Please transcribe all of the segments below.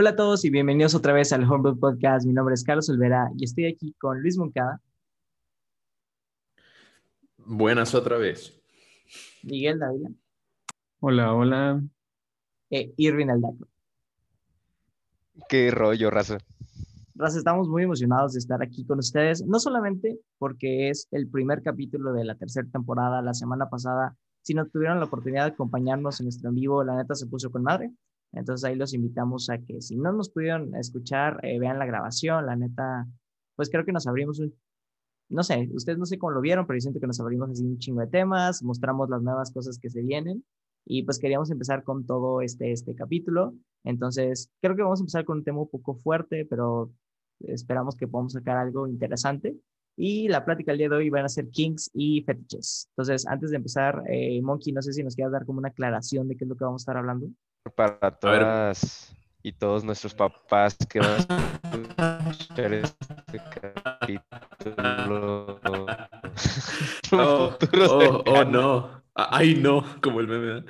Hola a todos y bienvenidos otra vez al Homebrew Podcast. Mi nombre es Carlos Olvera y estoy aquí con Luis Moncada. Buenas otra vez. Miguel Dávila. Hola, hola. E Irvin Aldaco. Qué rollo, raza. Raza, estamos muy emocionados de estar aquí con ustedes, no solamente porque es el primer capítulo de la tercera temporada, la semana pasada, sino tuvieron la oportunidad de acompañarnos en nuestro en vivo, la neta se puso con madre. Entonces ahí los invitamos a que si no nos pudieron escuchar, eh, vean la grabación, la neta, pues creo que nos abrimos un, no sé, ustedes no sé cómo lo vieron, pero yo siento que nos abrimos así un chingo de temas, mostramos las nuevas cosas que se vienen y pues queríamos empezar con todo este, este capítulo. Entonces creo que vamos a empezar con un tema un poco fuerte, pero esperamos que podamos sacar algo interesante. Y la plática el día de hoy van a ser kings y fetiches. Entonces, antes de empezar, eh, Monkey, no sé si nos quieras dar como una aclaración de qué es lo que vamos a estar hablando para todas y todos nuestros papás que van a escuchar este capítulo. Oh, oh, oh, no. Ay, no, como el meme.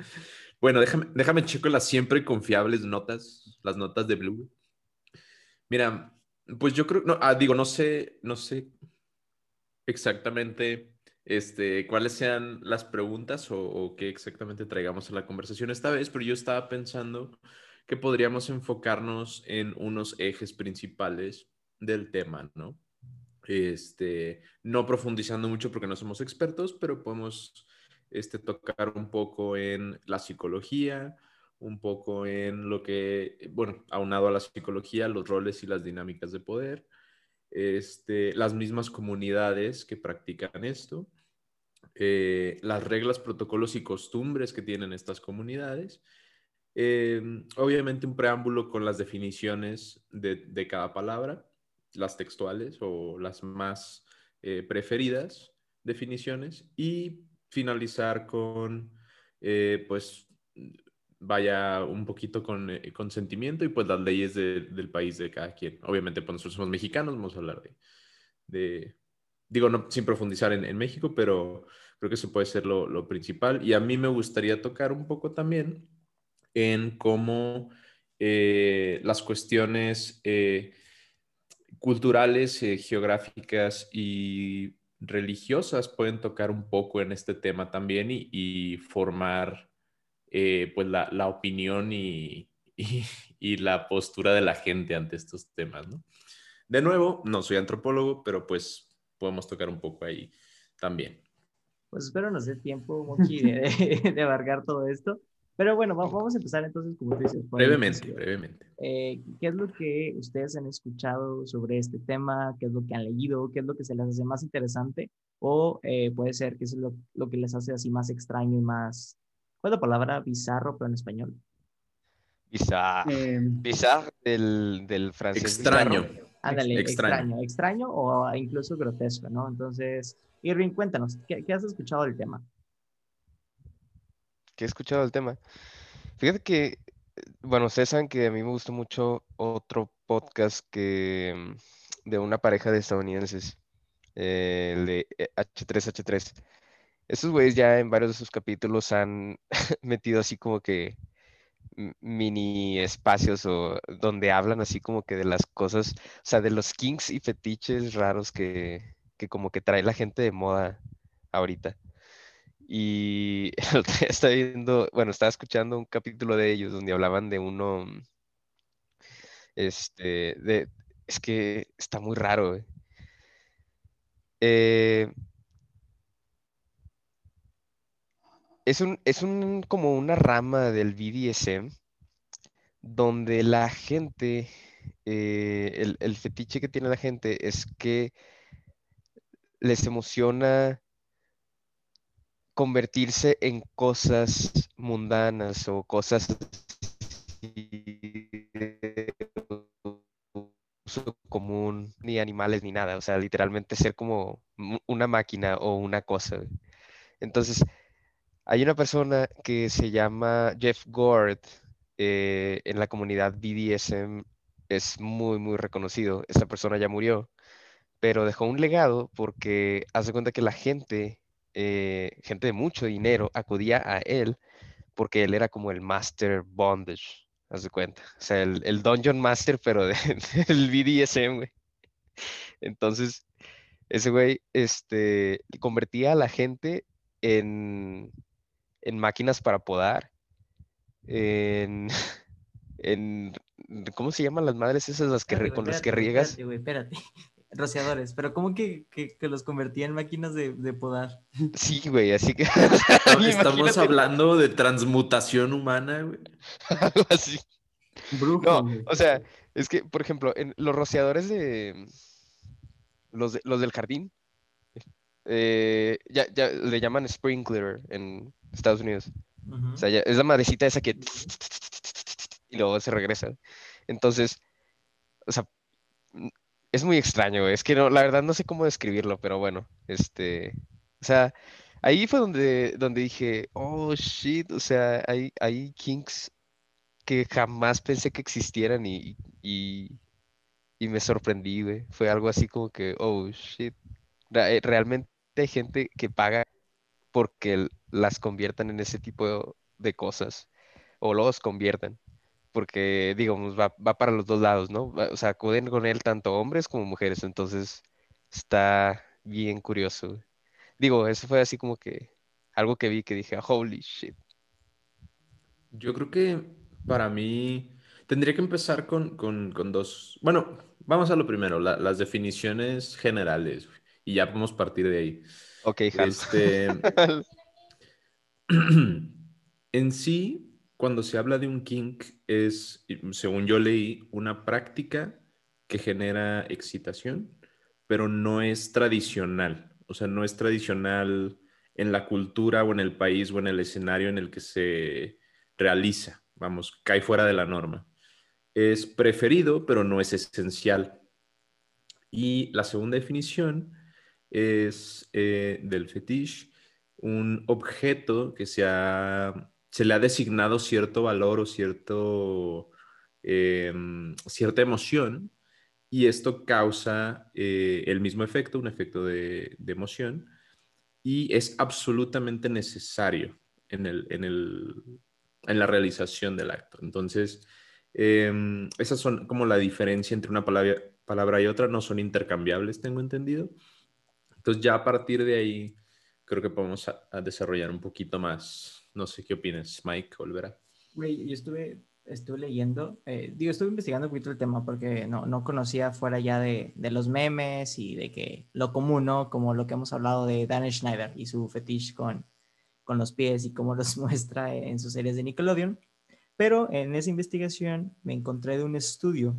Bueno, déjame, déjame checo las siempre confiables notas, las notas de Blue. Mira, pues yo creo, no, ah, digo, no sé, no sé exactamente este, cuáles sean las preguntas o, qué exactamente traigamos a la conversación esta vez, pero yo estaba pensando que podríamos enfocarnos en unos ejes principales del tema, ¿no? Este, no profundizando mucho porque no somos expertos, pero podemos este, tocar un poco en la psicología, un poco en lo que, bueno, aunado a la psicología, los roles y las dinámicas de poder, este, las mismas comunidades que practican esto, eh, las reglas, protocolos y costumbres que tienen estas comunidades. Eh, obviamente un preámbulo con las definiciones de, cada palabra, las textuales o las más eh, preferidas definiciones y finalizar con, pues, vaya un poquito con consentimiento y pues las leyes del país de cada quien. Obviamente, pues nosotros somos mexicanos, vamos a hablar de, digo, no, sin profundizar en, México, pero creo que eso puede ser lo, principal. Y a mí me gustaría tocar un poco también en cómo eh, las cuestiones eh, culturales, eh, geográficas y religiosas pueden tocar un poco en este tema también y, formar pues la, opinión y, y, y, la postura de la gente ante estos temas, ¿no? De nuevo, no soy antropólogo, pero pues podemos tocar un poco ahí también. Pues espero nos dé tiempo, Moki, de, de, abarcar todo esto. Pero bueno, vamos a empezar entonces, como tú dices. Brevemente, brevemente. Eh, ¿Qué es lo que ustedes han escuchado sobre este tema? ¿Qué es lo que han leído? ¿Qué es lo que se les hace más interesante? O eh, puede ser que es lo, lo, que les hace así más extraño y más... ¿Cuál es la palabra bizarro, pero en español? Bizarro. Eh, bizarro del, del francés. Extraño. Ándale, extraño. extraño. o incluso grotesco, ¿no? Entonces, Irving, cuéntanos, ¿qué, has escuchado del tema? ¿Qué he escuchado del tema? Fíjate que, bueno, ustedes saben que a mí me gustó mucho otro podcast que de una pareja de estadounidenses, eh, el de H3H3. Eh, Estos güeyes ya en varios de sus capítulos han metido así como que mini espacios o donde hablan así como que de las cosas, o sea, de los kinks y fetiches raros que, como que trae la gente de moda ahorita. Y estaba viendo, bueno, estaba escuchando un capítulo de ellos donde hablaban de uno, este, de, es que está muy raro. Eh, Es un, es un, como una rama del BDSM donde la gente, eh, el, fetiche que tiene la gente es que les emociona convertirse en cosas mundanas o cosas común, ni animales ni nada, o sea, literalmente ser como una máquina o una cosa. Entonces, hay una persona que se llama Jeff Gord eh, en la comunidad BDSM, es muy, muy reconocido. Esta persona ya murió, pero dejó un legado porque hace cuenta que la gente, eh, gente de mucho dinero, acudía a él porque él era como el master bondage. haz de cuenta. O sea, el, el Dungeon Master, pero de- del BDSM, güey. Entonces, ese güey, este, convertía a la gente en, en máquinas para podar, en, en, ¿cómo se llaman las madres esas las que, Espérate, con las que riegas? Espérate, güey, espérate. Rociadores, pero ¿cómo que, que, que los convertía en máquinas de, de podar? Sí, güey, así que Estamos hablando de transmutación humana, güey. algo así. Brujo, No, güey. o sea, es que, por ejemplo, en los rociadores de los, de- los del jardín, eh, ya, ya le llaman sprinkler en Estados Unidos. O sea, ya- es la madrecita esa que y luego se regresa. Entonces, o sea, es muy extraño. Es que no, la verdad no sé cómo describirlo, pero bueno, este, o sea, ahí fue donde, donde dije, oh shit, o sea, hay, hay kinks que jamás pensé que existieran y, y, y me sorprendí. Fue algo así como que, oh shit. Eh, Realmente hay gente que paga porque las conviertan en ese tipo de cosas o los conviertan. Porque, digamos, va, va para los dos lados, ¿no? O sea, acuden con él tanto hombres como mujeres. Entonces, está bien curioso. Digo, eso fue así como que algo que vi que dije, holy shit. Yo creo que para mí tendría que empezar con, con- con dos. Bueno, vamos a lo primero, la- las definiciones generales, güey, y ya podemos partir de ahí. Ok, jalo. Este, en sí, cuando se habla de un kink, es, según yo leí, una práctica que genera excitación, pero no es tradicional. O sea, no es tradicional en la cultura o en el país o en el escenario en el que se realiza. Vamos, cae fuera de la norma. Es preferido, pero no es esencial. Y la segunda definición es eh, del fetiche un objeto que se, ha- se le ha designado cierto valor o cierto, eh, cierta emoción y esto causa eh, el mismo efecto, un efecto de, emoción y es absolutamente necesario en, el, en, el, en la realización del acto. Entonces, eh, esas son como la diferencia entre una palabra, palabra y otra, no son intercambiables, tengo entendido. Entonces ya a partir de ahí creo que podemos desarrollar un poquito más. No sé qué opinas, Mike Olvera. Güey, yo estuve, estuve leyendo, eh, digo, estuve investigando un poquito el tema porque no, no conocía fuera ya de, de los memes y de que lo común, ¿no? Como lo que hemos hablado de Dan Schneider y su fetiche con, con los pies y cómo los muestra en sus series de Nickelodeon. Pero en esa investigación me encontré de un estudio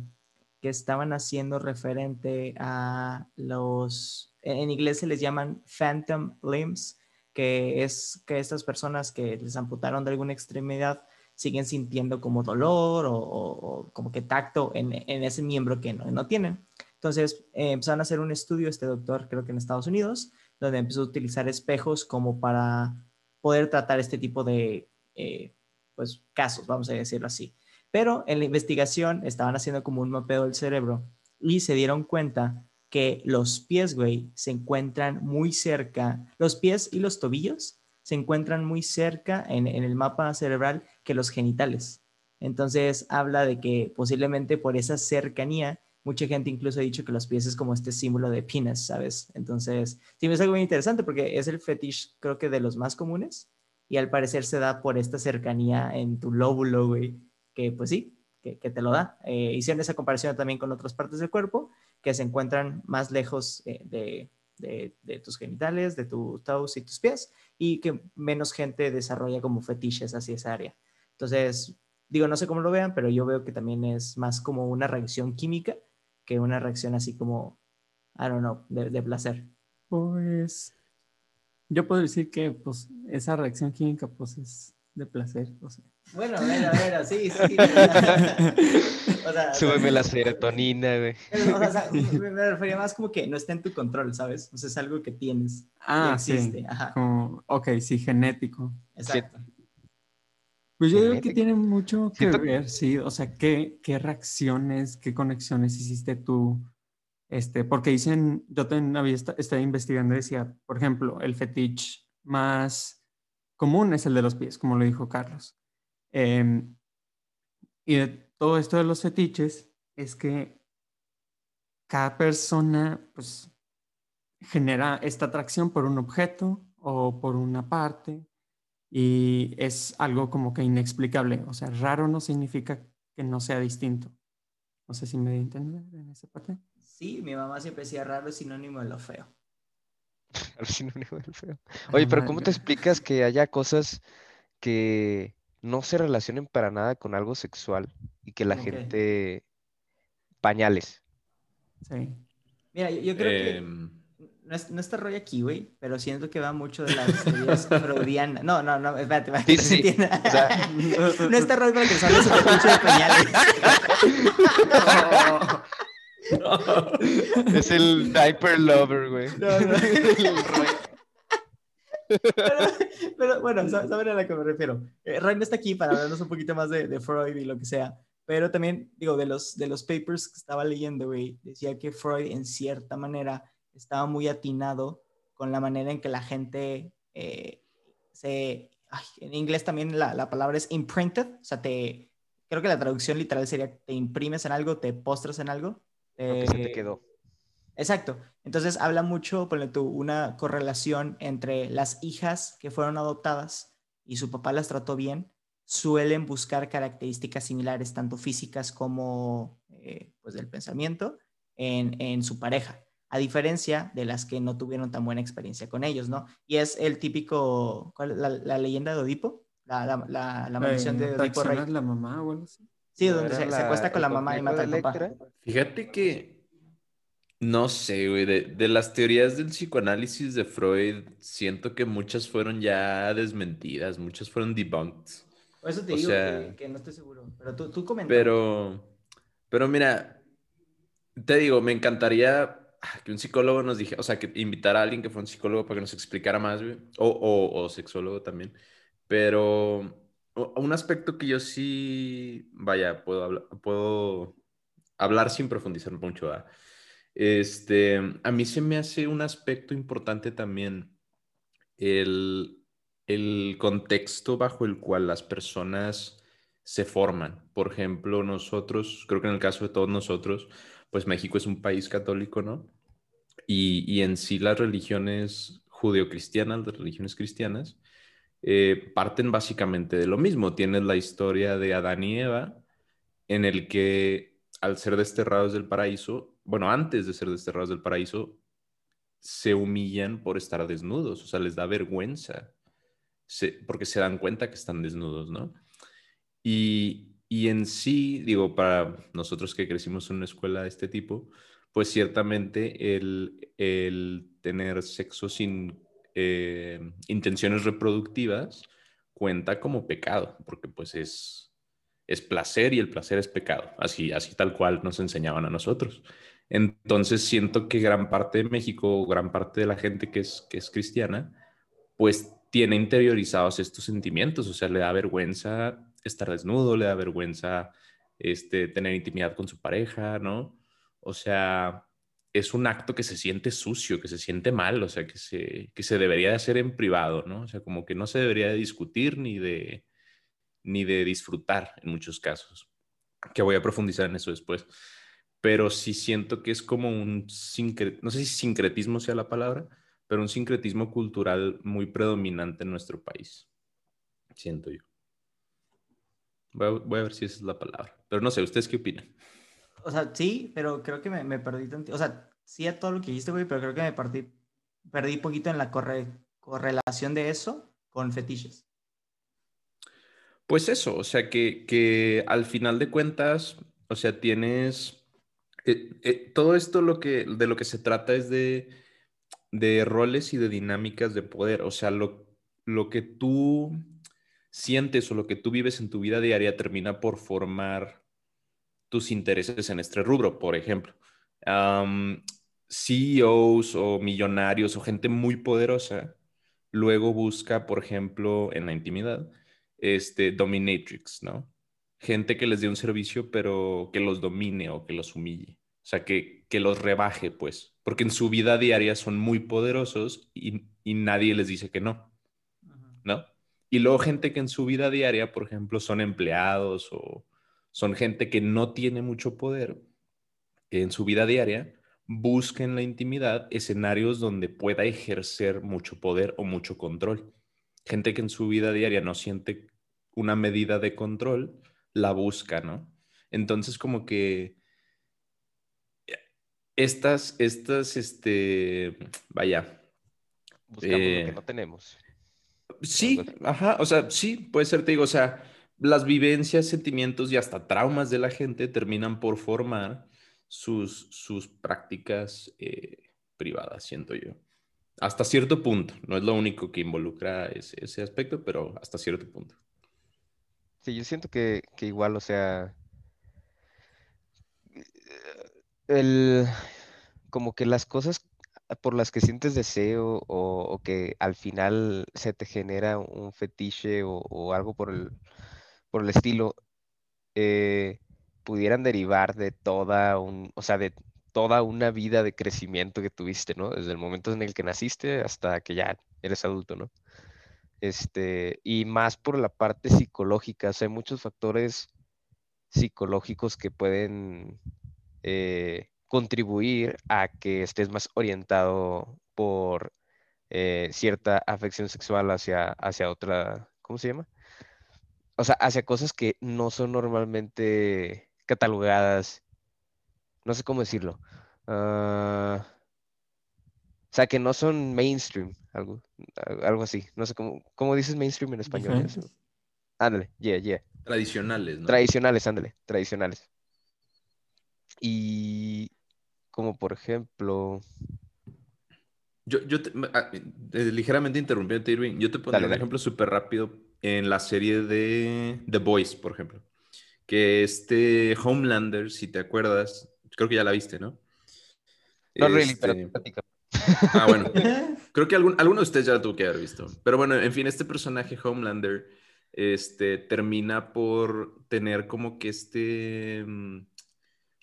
que estaban haciendo referente a los, en inglés se les llaman phantom limbs, que es que estas personas que les amputaron de alguna extremidad siguen sintiendo como dolor o, como que tacto en, en ese miembro que no, no tienen. Entonces eh, empezaron a hacer un estudio, este doctor creo que en Estados Unidos, donde empezó a utilizar espejos como para poder tratar este tipo de eh, pues, casos, vamos a decirlo así. Pero en la investigación estaban haciendo como un mapeo del cerebro y se dieron cuenta que los pies, güey, se encuentran muy cerca, los pies y los tobillos se encuentran muy cerca en, en el mapa cerebral que los genitales. Entonces habla de que posiblemente por esa cercanía, mucha gente incluso ha dicho que los pies es como este símbolo de penis, ¿sabes? Entonces, sí, es algo muy interesante porque es el fetiche, creo que de los más comunes y al parecer se da por esta cercanía en tu lóbulo, güey, que pues sí, que, que te lo da. Eh, hicieron esa comparación también con otras partes del cuerpo que se encuentran más lejos eh, de, de, tus genitales, de tus toes y tus pies, y que menos gente desarrolla como fetiches hacia esa área. Entonces, digo, no sé cómo lo vean, pero yo veo que también es más como una reacción química que una reacción así como, I don't know, de, de placer. Pues yo puedo decir que pues esa reacción química pues es de placer. O sea. Bueno, bueno, bueno, sí, sí. o sea, Súbeme la serotonina, güey. o sea, me, refería más como que no está en tu control, ¿sabes? O sea, es algo que tienes. Ah, que existe. sí. Ajá, Como, ok, sí, genético. exacto. Pues yo digo que tiene mucho que Siento- ver, sí. O sea, ¿qué, qué reacciones, qué conexiones hiciste tú? Este, porque dicen, yo también había esta- estado investigando decía, por ejemplo, el fetiche más común es el de los pies, como lo dijo Carlos. Em, Y todo esto de los fetiches es que cada persona pues genera esta atracción por un objeto o por una parte y es algo como que inexplicable. O sea, raro no significa que no sea distinto. No sé si me entender en esa parte. Sí, mi mamá siempre decía raro es sinónimo de lo feo. Feo. Oye, pero ¿cómo te explicas que haya cosas que no se relacionen para nada con algo sexual y que la gente... Pañales. Sí. Mira, yo, creo que em, no, es, no está Roy aquí, güey, pero siento que va mucho de las teorías freudianas. No, no, no, espérate, espérate. Sí, sí. O sea... no está Roy para que salga su pinche de pañales. Es el diaper lover, güey. No, no. pero, pero, bueno, saben a la que me refiero. Eh, no está aquí para hablarnos un poquito más de, de, Freud y lo que sea. Pero también, digo, de los, de los papers que estaba leyendo, güey, decía que Freud, en cierta manera, estaba muy atinado con la manera en que la gente eh, se... en inglés también la, la, palabra es imprinted, o sea, te... Creo que la traducción literal sería te imprimes en algo, te postras en algo. Lo que se te quedó. Exacto. Entonces habla mucho, ponle tú, una correlación entre las hijas que fueron adoptadas y su papá las trató bien, suelen buscar características similares, tanto físicas como eh, pues del pensamiento, en, en su pareja a diferencia de las que no tuvieron tan buena experiencia con ellos, ¿no? Y es el típico, ¿cuál, la, la, leyenda de Odipo, la, la, la, maldición de Odipo Rey. la mamá o algo así? Sí, donde se, se, acuesta con la mamá y mata al papá. Fíjate que, no sé, güey, de, de, las teorías del psicoanálisis de Freud, siento que muchas fueron ya desmentidas, muchas fueron debunked. Por eso te digo que, que, no estoy seguro, pero tú, tú comentas. Pero, pero mira, te digo, me encantaría que un psicólogo nos dije, o sea, que invitar a alguien que fue un psicólogo para que nos explicara más, güey, o, o, o sexólogo también, pero un aspecto que yo sí, vaya, puedo hablar, puedo hablar sin profundizar mucho, este, a mí se me hace un aspecto importante también el, el contexto bajo el cual las personas se forman. Por ejemplo, nosotros, creo que en el caso de todos nosotros, pues México es un país católico, ¿no? Y, y en sí las religiones judeocristianas, las religiones cristianas, eh, parten básicamente de lo mismo. Tienes la historia de Adán y Eva, en el que al ser desterrados del paraíso, bueno, antes de ser desterrados del paraíso, se humillan por estar desnudos, o sea, les da vergüenza, porque se dan cuenta que están desnudos, ¿no? Y, y en sí, digo, para nosotros que crecimos en una escuela de este tipo, pues ciertamente el, el tener sexo sin eh, intenciones reproductivas cuenta como pecado, porque pues es, es placer y el placer es pecado, así, así tal cual nos enseñaban a nosotros. Entonces siento que gran parte de México, gran parte de la gente que es, que es cristiana, pues tiene interiorizados estos sentimientos, o sea, le da vergüenza estar desnudo, le da vergüenza este, tener intimidad con su pareja, ¿no? O sea, es un acto que se siente sucio, que se siente mal, o sea, que se, que se debería de hacer en privado, ¿no? O sea, como que no se debería de discutir ni de, ni de disfrutar en muchos casos, que voy a profundizar en eso después. Pero sí siento que es como un, no sé si sincretismo sea la palabra, pero un sincretismo cultural muy predominante en nuestro país, siento yo. Voy a, ver si esa es la palabra. Pero no sé, ¿ustedes qué opinan? O sea, sí, pero creo que me, perdí tanto. O sea, sí a todo lo que dijiste, güey, pero creo que me perdí, perdí poquito en la correlación de eso con fetiches. Pues eso, o sea, que, que al final de cuentas, o sea, tienes... Eh, eh, todo esto lo que, de lo que se trata es de, de roles y de dinámicas de poder. O sea, lo, lo que tú sientes o lo que tú vives en tu vida diaria termina por formar tus intereses en este rubro. Por ejemplo, CEOs o millonarios o gente muy poderosa luego busca, por ejemplo, en la intimidad, este dominatrix, ¿no? Gente que les dé un servicio, pero que los domine o que los humille. O sea, que, que los rebaje, pues, porque en su vida diaria son muy poderosos y, y nadie les dice que no, ¿no? Y luego gente que en su vida diaria, por ejemplo, son empleados o, son gente que no tiene mucho poder en su vida diaria, busca en la intimidad escenarios donde pueda ejercer mucho poder o mucho control. Gente que en su vida diaria no siente una medida de control, la busca, ¿no? Entonces como que estas, estas, este, vaya. Buscamos lo que eh, no tenemos. Sí, ajá, o sea, sí, puede ser, te digo, o sea, las vivencias, sentimientos y hasta traumas de la gente terminan por formar sus, sus prácticas eh, privadas, siento yo. Hasta cierto punto, no es lo único que involucra ese, ese aspecto, pero hasta cierto punto. Sí, yo siento que, igual, o sea, el, como que las cosas por las que sientes deseo o, que al final se te genera un fetiche o, algo por el, por el estilo, eh, pudieran derivar de toda un, o sea, de toda una vida de crecimiento que tuviste, ¿no? Desde el momento en el que naciste hasta que ya eres adulto, ¿no? Este, y más por la parte psicológica, o sea, hay muchos factores psicológicos que pueden eh, contribuir a que estés más orientado por eh, cierta afección sexual hacia, hacia otra, ¿cómo se llama? O sea, hacia cosas que no son normalmente catalogadas, no sé cómo decirlo. Ah, o sea, que no son mainstream, algo, algo así. No sé cómo, ¿cómo dices mainstream en español. Ándale, yeah, yeah. Tradicionales, ¿no? Tradicionales, ándale, tradicionales. Y como por ejemplo... Yo, yo ah, eh, ligeramente interrumpiendo, Irving, yo te pongo un ejemplo súper rápido en la serie de The Boys, por ejemplo. Que este Homelander, si te acuerdas, creo que ya la viste, ¿no? No, really, pero este, Ah, bueno. Creo que algún, alguno de ustedes ya lo tuvo que haber visto. Pero bueno, en fin, este personaje Homelander este, termina por tener como que este, mm,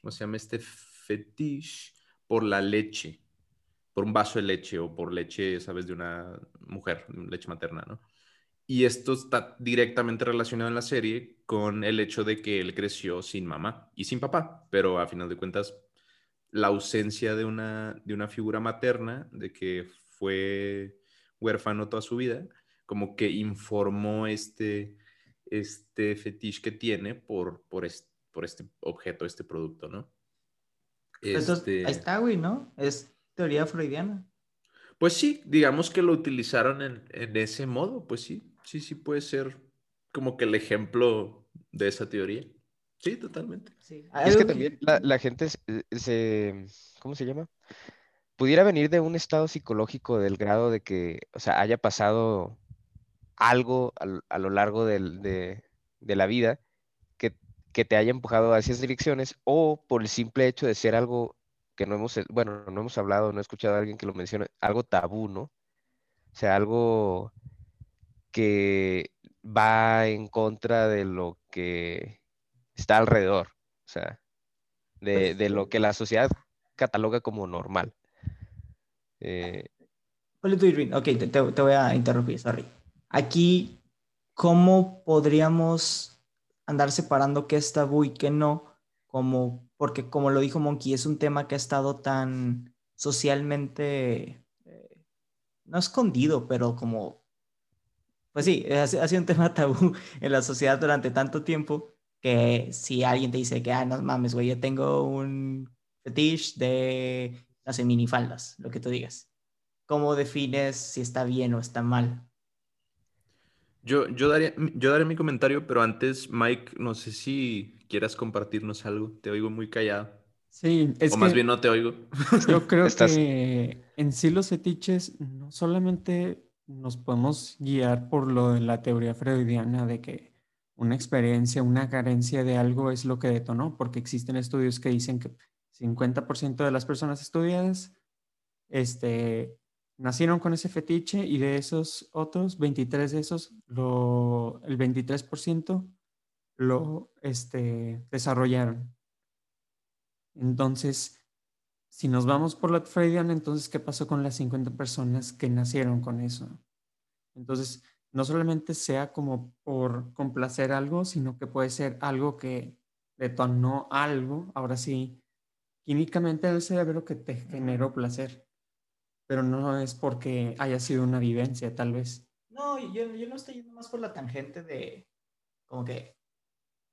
¿cómo se llama? Este fetiche por la leche, por un vaso de leche o por leche, ¿sabes? De una mujer, leche materna, ¿no? Y esto está directamente relacionado en la serie con el hecho de que él creció sin mamá y sin papá, pero a final de cuentas la ausencia de una, de una figura materna, de que fue huérfano toda su vida, como que informó este, este fetiche que tiene por, por, por este objeto, este producto, ¿no? Este... ahí está, güey, ¿no? Es teoría freudiana. Pues sí, digamos que lo utilizaron en, en, ese modo, pues sí, sí, sí puede ser como que el ejemplo de esa teoría. Sí, totalmente. Es que también la, gente eh, se, ¿cómo se llama? Pudiera venir de un estado psicológico del grado de que, o sea, haya pasado algo a, lo largo de, la vida que, que, te haya empujado hacia esas direcciones o por el simple hecho de ser algo que no hemos, bueno, no hemos hablado, no he escuchado a alguien que lo mencione, algo tabú, ¿no? O sea, algo que va en contra de lo que está alrededor, o sea, de, pues lo que la sociedad cataloga como normal. Eh, ok, te, voy a interrumpir, sorry. Aquí, ¿cómo podríamos andar separando qué es tabú y qué no? Como, porque como lo dijo Monkey, es un tema que ha estado tan socialmente, eh, no escondido, pero como, pues sí, ha sido un tema tabú en la sociedad durante tanto tiempo que si alguien te dice que, ah, no mames, güey, yo tengo un fetiche de, no sé, minifaldas, lo que tú digas. ¿Cómo defines si está bien o está mal? Yo, yo, daría, yo daré mi comentario, pero antes, Mike, no sé si quieras compartirnos algo. Te oigo muy callado. Sí, es o más bien no te oigo. Yo creo que en sí los fetiches no solamente nos podemos guiar por lo de la teoría freudiana de que una experiencia, una carencia de algo es lo que detonó, porque existen estudios que dicen que 50% de las personas estudiadas este, nacieron con ese fetiche y de esos otros, 23 de esos, lo, el 23% lo este, desarrollaron. Entonces, si nos vamos por la Freudian, entonces, ¿qué pasó con las 50 personas que nacieron con eso? Entonces, no solamente sea como por complacer algo, sino que puede ser algo que detonó algo, ahora sí, químicamente en el cerebro que te generó placer, pero no es porque haya sido una vivencia, tal vez. No, yo, yo no estoy yendo más por la tangente de, como que,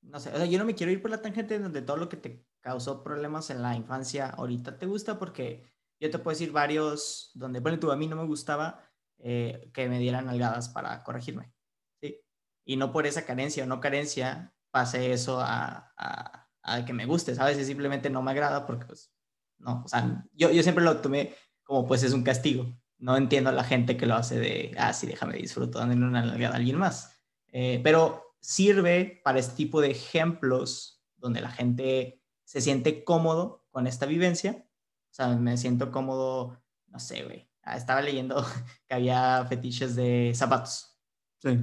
no sé, o sea, yo no me quiero ir por la tangente donde todo lo que te causó problemas en la infancia ahorita te gusta, porque yo te puedo decir varios donde, bueno, tú a mí no me gustaba eh, que me dieran algadas para corregirme, ¿sí? Y no por esa carencia o no carencia pase eso a, a, a, que me guste, ¿sabes? Es simplemente no me agrada porque, pues, no, o sea, yo, yo siempre lo tomé como, pues, es un castigo. No entiendo a la gente que lo hace de, ah, sí, déjame disfrutar dándole una algada a alguien más. Eh, pero sirve para este tipo de ejemplos donde la gente se siente cómodo con esta vivencia. O sea, me siento cómodo, no sé, güey, Ah, estaba leyendo que había fetiches de zapatos. Sí.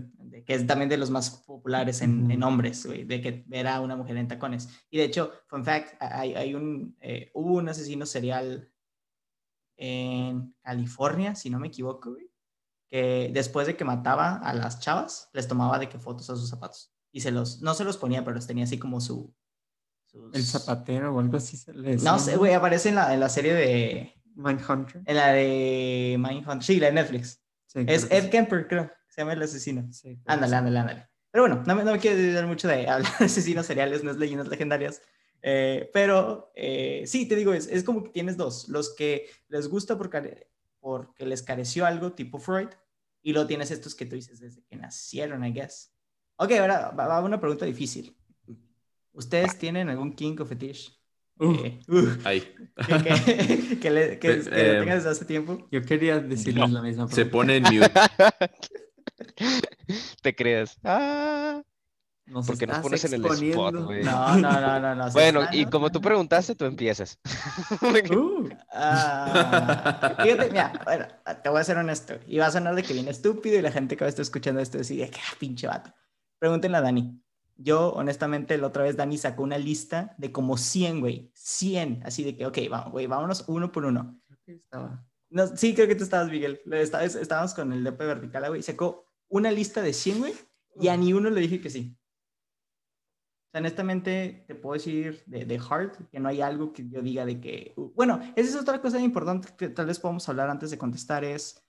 que es también de los más populares en, en hombres, de que ver a una mujer en tacones. Y de hecho, fun fact, hay, hay un, eh, hubo un asesino serial en California, si no me equivoco, que después de que mataba a las chavas, les tomaba de que fotos a sus zapatos. Y se los, no se los ponía, pero los tenía así como su... El zapatero o algo así. Se les no sé, güey, aparece en la, en la serie de, Mindhunter. En la de Mindhunter. Sí, la de Netflix. es Ed Kemper, creo. Se llama el asesino. Sí, ándale, ándale, ándale. Pero bueno, no me, no me quiero decir mucho de hablar de asesinos seriales, no es leyendas legendarias. Eh, pero eh, sí, te digo, es, es, como que tienes dos. Los que les gusta porque, porque les careció algo, tipo Freud, y luego tienes estos que tú dices desde que nacieron, I guess. Ok, ahora va, va una pregunta difícil. ¿Ustedes tienen algún king o fetish? Que, le, que, pues, eh, tengas desde hace tiempo. Yo quería decirles la misma. Se pone en mute. Te creas. Ah. Nos porque nos pones en el spot, güey. No, no, no, no. no bueno, y como tú preguntaste, tú empiezas. uh, ah, fíjate, mira, bueno, te voy a ser honesto. Y va a sonar de que viene estúpido y la gente que va a estar escuchando esto decide que ah, pinche vato. Pregúntenle a Dani. Yo, honestamente, la otra vez Dani sacó una lista de como 100, güey. 100. Así de que, ok, vamos, güey, vámonos uno por uno. Estaba. No, sí, creo que tú estabas, Miguel. Estábamos con el DP vertical, güey. Sacó una lista de 100, güey. Y a ni uno le dije que sí. O sea, honestamente, te puedo decir de, de heart que no hay algo que yo diga de que. Bueno, esa es otra cosa importante que tal vez podamos hablar antes de contestar: es.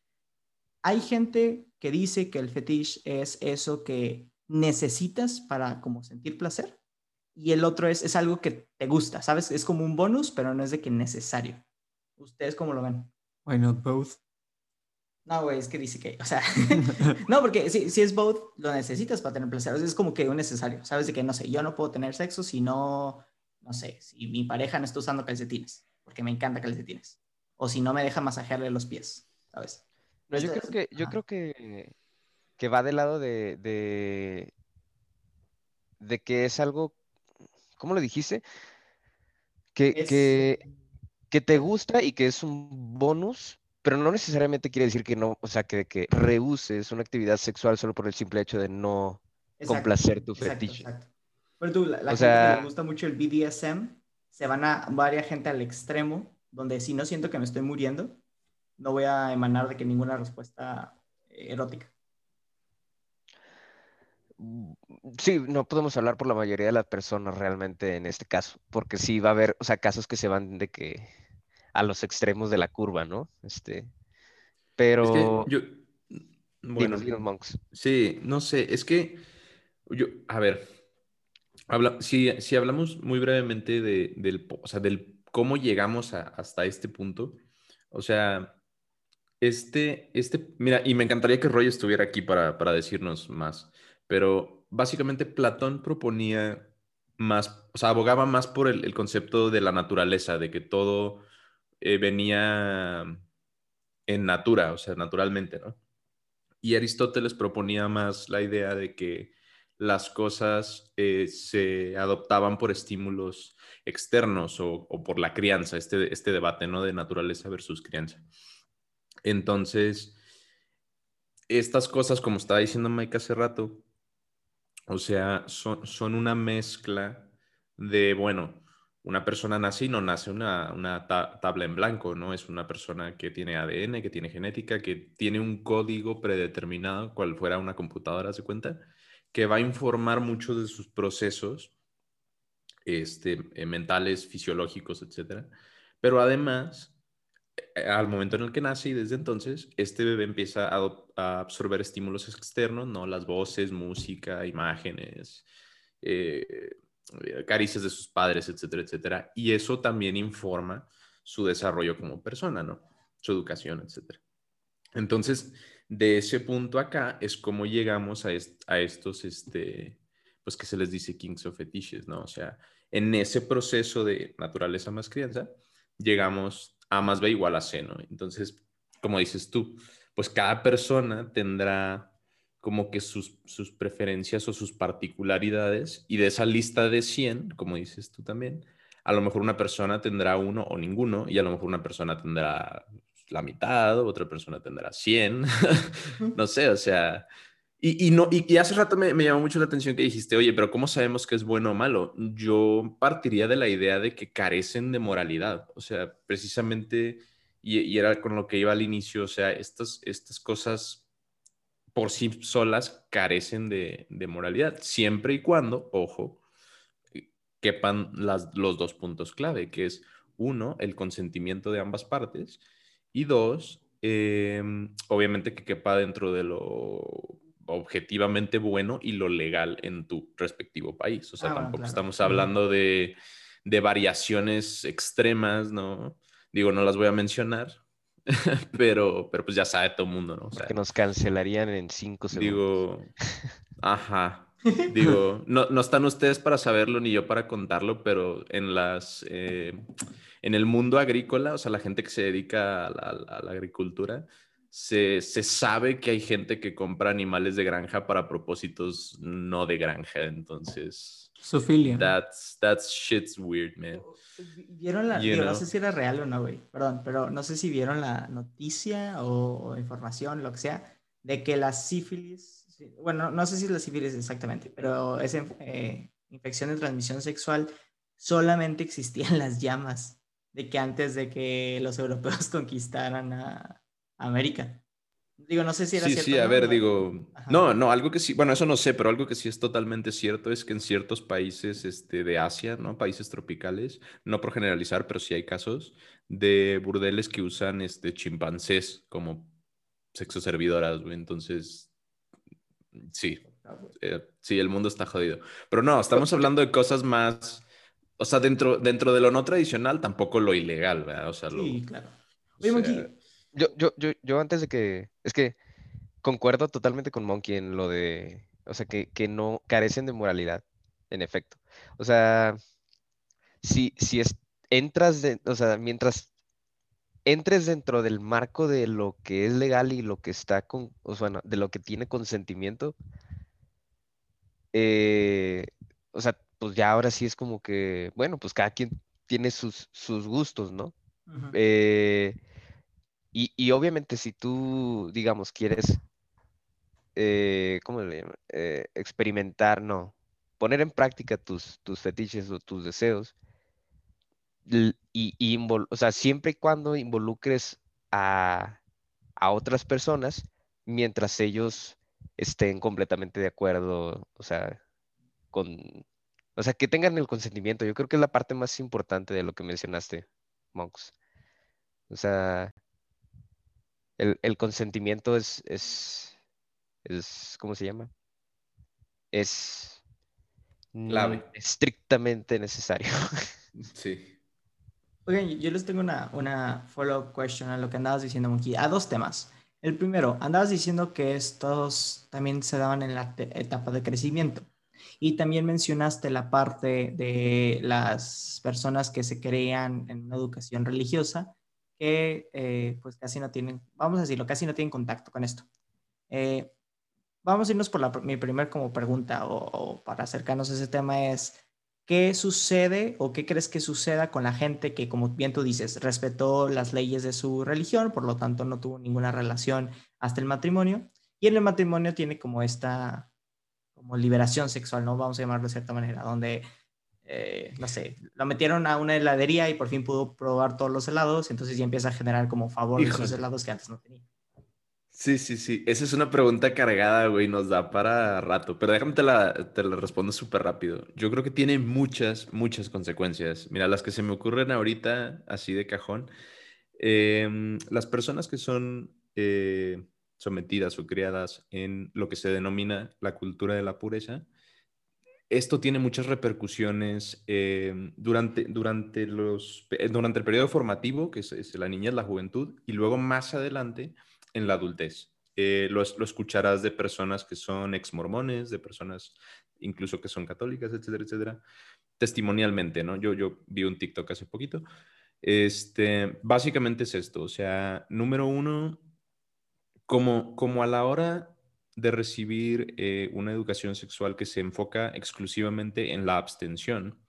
Hay gente que dice que el fetiche es eso que necesitas para como sentir placer y el otro es, es algo que te gusta, ¿sabes? Es como un bonus, pero no es de que necesario. ¿Ustedes cómo lo ven? Why not both? No, güey, es que dice que, o sea, no, porque si, si es both, lo necesitas para tener placer. es como que un necesario, ¿sabes? De que, no sé, yo no puedo tener sexo si no, no sé, si mi pareja no está usando calcetines, porque me encanta calcetines. O si no me deja masajearle los pies, ¿sabes? yo, creo que, yo creo que que va del lado de, de, que es algo, ¿cómo lo dijiste? Que, que, te gusta y que es un bonus, pero no necesariamente quiere decir que no, o sea, que, que rehuses una actividad sexual solo por el simple hecho de no complacer tu fetiche. Pero tú, la, gente que le gusta mucho el BDSM, se van a varias gente al extremo, donde si no siento que me estoy muriendo, no voy a emanar de que ninguna respuesta erótica. Sí, no podemos hablar por la mayoría de las personas realmente en este caso, porque sí va a haber, o sea, casos que se van de que a los extremos de la curva, ¿no? Este, pero... yo, bueno, monks. Sí, no sé, es que yo, a ver, habla, si, si hablamos muy brevemente de, del, o sea, del cómo llegamos hasta este punto, o sea, este, este, mira, y me encantaría que Roy estuviera aquí para, para decirnos más. Pero básicamente Platón proponía más, o sea, abogaba más por el, concepto de la naturaleza, de que todo eh, venía en natura, o sea, naturalmente, ¿no? Y Aristóteles proponía más la idea de que las cosas eh, se adoptaban por estímulos externos o, por la crianza, este, este debate, ¿no? De naturaleza versus crianza. Entonces, estas cosas, como estaba diciendo Mike hace rato, o sea, son, son una mezcla de, bueno, una persona nace no nace una, una tabla en blanco, ¿no? Es una persona que tiene ADN, que tiene genética, que tiene un código predeterminado, cual fuera una computadora, ¿se cuenta? Que va a informar mucho de sus procesos este, eh, mentales, fisiológicos, etc. Pero además, eh, al momento en el que nace y desde entonces, este bebé empieza a, a absorber estímulos externos, ¿no? Las voces, música, imágenes, eh, caricias de sus padres, etcétera, etcétera. Y eso también informa su desarrollo como persona, ¿no? Su educación, etcétera. Entonces, de ese punto acá es como llegamos a, a estos, este, pues que se les dice kings of fetishes, ¿no? O sea, en ese proceso de naturaleza más crianza, llegamos a más B igual a C, ¿no? Entonces, como dices tú, pues cada persona tendrá como que sus, sus preferencias o sus particularidades y de esa lista de 100, como dices tú también, a lo mejor una persona tendrá uno o ninguno y a lo mejor una persona tendrá la mitad, otra persona tendrá 100, no sé, o sea, y, y, no, y, hace rato me, me, llamó mucho la atención que dijiste, oye, pero ¿cómo sabemos que es bueno o malo? Yo partiría de la idea de que carecen de moralidad, o sea, precisamente, y, y era con lo que iba al inicio, o sea, estas, estas cosas por sí solas carecen de, de moralidad, siempre y cuando, ojo, quepan las, los dos puntos clave, que es uno, el consentimiento de ambas partes, y dos, eh, obviamente que quepa dentro de lo objetivamente bueno y lo legal en tu respectivo país. O sea, Ah, tampoco claro. estamos hablando de, de variaciones extremas, ¿no? Digo, no las voy a mencionar, pero, pero pues ya sabe todo el mundo, ¿no? O sea, Que nos cancelarían en cinco segundos. digo, ajá. Digo, no, no están ustedes para saberlo ni yo para contarlo, pero en las eh, en el mundo agrícola, o sea, la gente que se dedica a la, a la agricultura, se, se sabe que hay gente que compra animales de granja para propósitos no de granja. Entonces, Sofilia. that's, that's shit's weird, man. ¿Vieron la, You digo, no know. sé si era real o no, güey, perdón, pero no sé si vieron la noticia o, o información, lo que sea, de que la sífilis, sí, bueno, no sé si es la sífilis exactamente, pero esa eh, infección de transmisión sexual solamente existía en las llamas, de que antes de que los europeos conquistaran a, a América. Digo, no sé si era Sí, cierto. sí, o a no, ver, pero- digo, Ajá. no, no, algo que sí, bueno, eso no sé, pero algo que sí es totalmente cierto es que en ciertos países este, de Asia, ¿no? Países tropicales, no por generalizar, pero sí hay casos de burdeles que usan este, chimpancés como sexo servidoras, güey, entonces, sí, eh, sí, el mundo está jodido. Pero no, estamos hablando de cosas más, o sea, dentro, dentro de lo no tradicional, tampoco lo ilegal, ¿verdad? O sea, lo, Sí, claro. o Oye, Monkey, sea, Yo, yo, yo, yo antes de que, es que concuerdo totalmente con Monkey en lo de, o sea, que, que no carecen de moralidad, en efecto. O sea, si, si es, entras, de, o sea, mientras entres dentro del marco de lo que es legal y lo que está con, o sea, de lo que tiene consentimiento, eh, o sea, pues ya ahora sí es como que, bueno, pues cada quien tiene sus, sus gustos, ¿no? Eh, y, obviamente si tú, digamos, quieres, eh, ¿cómo le llaman? Eh, experimentar, no, poner en práctica tus, tus fetiches o tus deseos, y, y o sea, siempre y cuando involucres a, a otras personas, mientras ellos estén completamente de acuerdo, o sea, con, o sea, que tengan el consentimiento. Yo creo que es la parte más importante de lo que mencionaste, Monks. O sea, el, el consentimiento es, es, es, ¿cómo se llama? Es Clave. estrictamente necesario. sí. Oigan, yo- yo les tengo una, una follow-up question a lo que andabas diciendo, Monkey, a dos temas. El primero, andabas diciendo que estos también se daban en la etapa de crecimiento. Y también mencionaste la parte de las personas que se crean en una educación religiosa que eh, pues casi no tienen, vamos a decirlo, casi no tienen contacto con esto. Eh, vamos a irnos por la, mi primer como pregunta o, para acercarnos a ese tema es, ¿qué sucede o qué crees que suceda con la gente que, como bien tú dices, respetó las leyes de su religión, por lo tanto no tuvo ninguna relación hasta el matrimonio? Y en el matrimonio tiene como esta como liberación sexual, ¿no? Vamos a llamarlo de cierta manera, donde, eh, no sé, lo metieron a una heladería y por fin pudo probar todos los helados, entonces ya empieza a generar como favor de esos helados que antes no tenía. Sí, sí, sí. Esa es una pregunta cargada, güey, nos da para rato, pero déjame te la, te la respondo súper rápido. Yo creo que tiene muchas, muchas consecuencias. Mira, las que se me ocurren ahorita, así de cajón, em, las personas que son eh, sometidas o criadas en lo que se denomina la cultura de la pureza, esto tiene muchas repercusiones em, durante, durante, los, durante el periodo formativo, que es, la niñez, la juventud, y luego más adelante en la adultez. Eh, lo, escucharás de personas que son ex mormones, de personas incluso que son católicas, etcétera, etcétera, testimonialmente, ¿no? Yo, yo vi un TikTok hace poquito. Este, básicamente es esto, o sea, número uno, como, como a la hora de recibir eh, una educación sexual que se enfoca exclusivamente en la abstención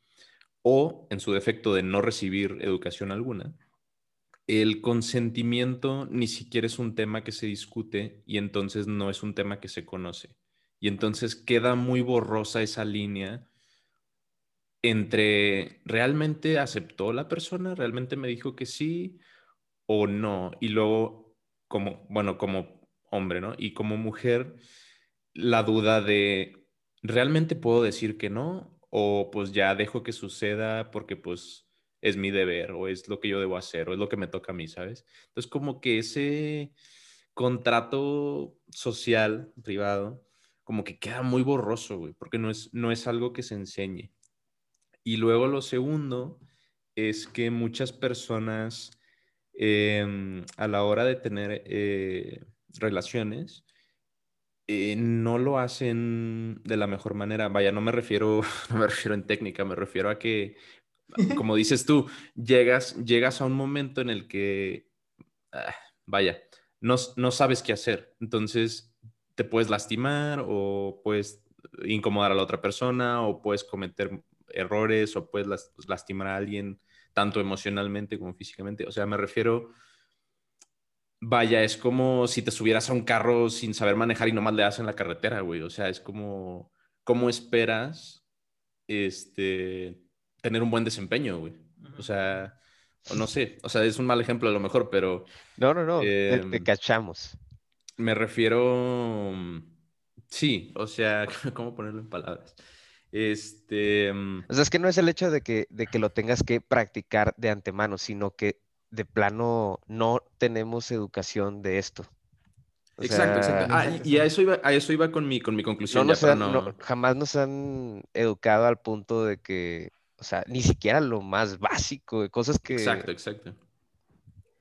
o, en su defecto, de no recibir educación alguna, el consentimiento ni siquiera es un tema que se discute y entonces no es un tema que se conoce. Y entonces queda muy borrosa esa línea entre realmente aceptó la persona, realmente me dijo que sí o no. Y luego, como, bueno, como hombre, ¿no? Y como mujer, la duda de, ¿realmente puedo decir que no? O pues ya dejo que suceda porque pues es mi deber o es lo que yo debo hacer o es lo que me toca a mí, ¿sabes? Entonces como que ese contrato social privado como que queda muy borroso, güey, porque no es, no es algo que se enseñe. Y luego lo segundo es que muchas personas em, a la hora de tener eh, relaciones, eh, no lo hacen de la mejor manera. Vaya, no me refiero, no me refiero en técnica, me refiero a que, como dices tú, llegas, llegas a un momento en el que, ah, vaya, no, no sabes qué hacer. Entonces, te puedes lastimar o puedes incomodar a la otra persona o puedes cometer errores o puedes lastimar a alguien tanto emocionalmente como físicamente. O sea, me refiero Vaya, es como si te subieras a un carro sin saber manejar y nomás le das en la carretera, güey. O sea, es como, ¿cómo esperas este, tener un buen desempeño, güey? O sea, no sé, o sea, es un mal ejemplo a lo mejor, pero... No, no, no, te, em, cachamos. Me refiero, sí, o sea, ¿cómo ponerlo en palabras? Este... O sea, es que no es el hecho de que, de que lo tengas que practicar de antemano, sino que de plano no tenemos educación de esto. exacto, exacto. Ah, y a eso iba, a eso iba con mi, con mi conclusión. jamás nos han educado al punto de que, o sea, ni siquiera lo más básico, de cosas que... Exacto, exacto.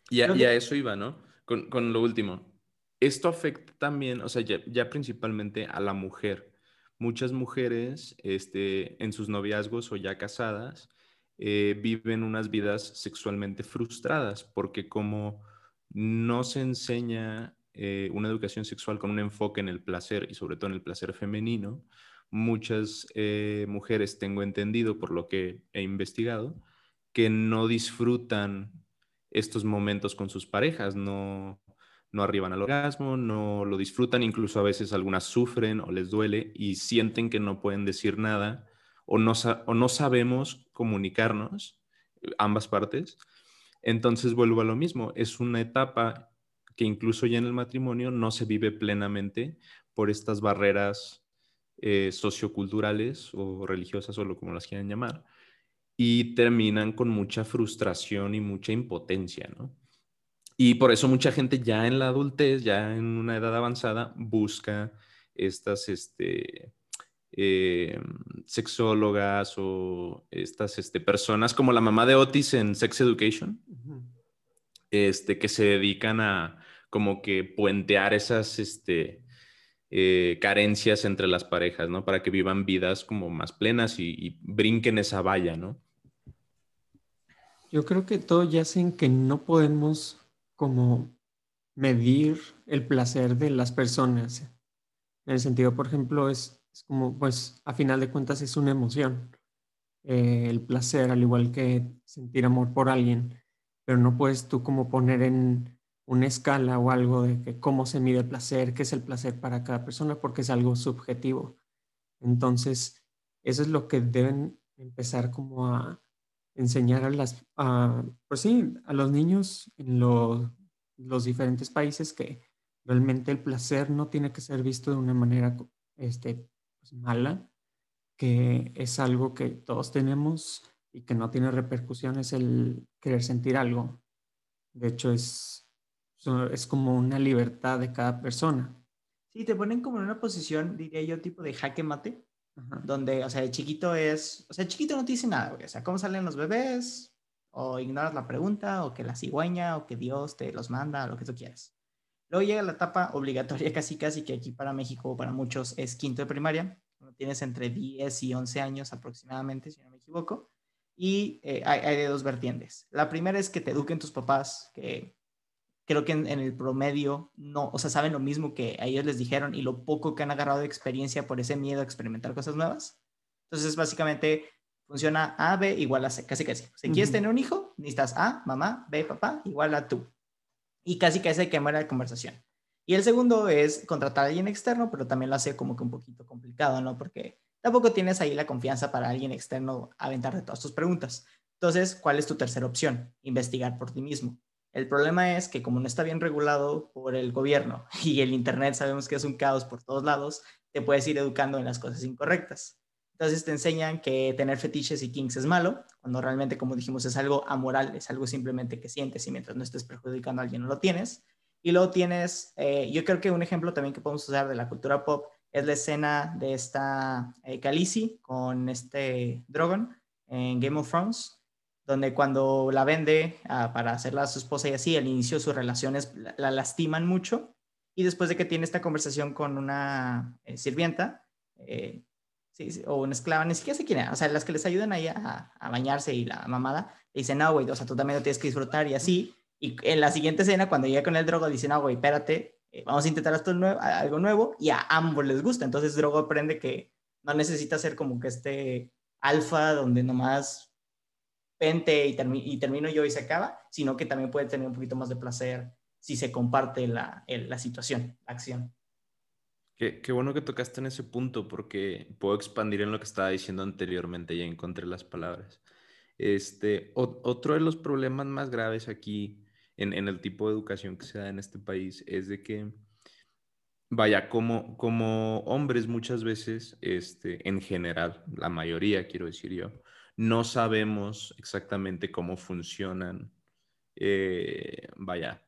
Y a, y a eso iba, ¿no? Con, con, lo último. Esto afecta también, o sea, ya, ya principalmente a la mujer. Muchas mujeres, este, en sus noviazgos o ya casadas, eh, viven unas vidas sexualmente frustradas, porque como no se enseña eh, una educación sexual con un enfoque en el placer y sobre todo en el placer femenino, muchas eh, mujeres, tengo entendido por lo que he investigado, que no disfrutan estos momentos con sus parejas, no, no arriban al orgasmo, no lo disfrutan, incluso a veces algunas sufren o les duele y sienten que no pueden decir nada o no, o no sabemos comunicarnos, ambas partes, entonces vuelvo a lo mismo, es una etapa que incluso ya en el matrimonio no se vive plenamente por estas barreras eh, socioculturales o religiosas o lo como las quieran llamar, y terminan con mucha frustración y mucha impotencia, ¿no? Y por eso mucha gente ya en la adultez, ya en una edad avanzada, busca estas, este, eh, sexólogas o estas este, personas como la mamá de Otis en Sex Education, este, que se dedican a como que puentear esas este, eh, carencias entre las parejas, ¿no? Para que vivan vidas como más plenas y, y brinquen esa valla, ¿no? Yo creo que todo yace en que no podemos como medir el placer de las personas. En el sentido, por ejemplo, es es como, pues, a final de cuentas es una emoción. Eh, el placer, al igual que sentir amor por alguien, pero no puedes tú como poner en una escala o algo de que cómo se mide el placer, qué es el placer para cada persona, porque es algo subjetivo. Entonces, eso es lo que deben empezar como a enseñar a las, a, pues sí, a los niños en los diferentes países que Realmente el placer no tiene que ser visto de una manera este, pues, mala, que es algo que todos tenemos y que no tiene repercusiones el querer sentir algo. De hecho, es, es como una libertad de cada persona. Sí, te ponen como en una posición, diría yo, tipo de jaque mate, donde, o sea, el chiquito es, o sea, el chiquito no te dice nada, güey. O sea, cómo salen los bebés, o ignoras la pregunta, o que la cigüeña, o que Dios te los manda, lo que tú quieras. Luego llega la etapa obligatoria casi casi, que aquí para México, para muchos, es quinto de primaria. Tienes entre 10 y 11 años aproximadamente, si no me equivoco. Y eh, hay, hay, de dos vertientes. La primera es que te eduquen tus papás, que creo que en, el promedio no, o sea, saben lo mismo que a ellos les dijeron y lo poco que han agarrado de experiencia por ese miedo a experimentar cosas nuevas. Entonces, básicamente funciona A, B igual a C, casi casi. Si quieres tener un hijo, necesitas A, mamá, B, papá, igual a tú. Y casi que muera la conversación. Y el segundo es contratar a alguien externo, pero también lo hace como que un poquito complicado, ¿no? Porque tampoco tienes ahí la confianza para alguien externo aventar de todas tus preguntas. Entonces, ¿cuál es tu tercera opción? Investigar por ti mismo. El problema es que como no está bien regulado por el gobierno y el Internet sabemos que es un caos por todos lados, te puedes ir educando en las cosas incorrectas. Entonces te enseñan que tener fetiches y kinks es malo, cuando realmente, como dijimos, es algo amoral, es algo simplemente que sientes y mientras no estés perjudicando a alguien no lo tienes. Y luego tienes, eh, yo creo que un ejemplo también que podemos usar de la cultura pop es la escena de esta eh, con este Drogon en Game of Thrones, donde cuando la vende ah, para hacerla a su esposa y así, al inicio sus relaciones la, lastiman mucho y después de que tiene esta conversación con una eh, sirvienta eh, o una esclava, ni siquiera sé quién era, o sea, las que les ayudan ahí a, bañarse y la mamada, le dicen, no, güey, o sea, tú también lo tienes que disfrutar y así. Y en la siguiente escena, cuando llega con el drogo, dicen, no, güey, espérate, eh, vamos a intentar esto nuevo, algo nuevo y a ambos les gusta. Entonces, Drogo aprende que no necesita ser como que este alfa donde nomás y, termino yo y se acaba, sino que también puede tener un poquito más de placer si se comparte la, la situación, la acción. Qué, qué, bueno que tocaste en ese punto porque puedo expandir en lo que estaba diciendo anteriormente, ya encontré las palabras. Este, otro de los problemas más graves aquí en, en, el tipo de educación que se da en este país es de que, vaya, como, como hombres muchas veces, este, en general, la mayoría quiero decir yo, no sabemos exactamente cómo funcionan, eh, vaya,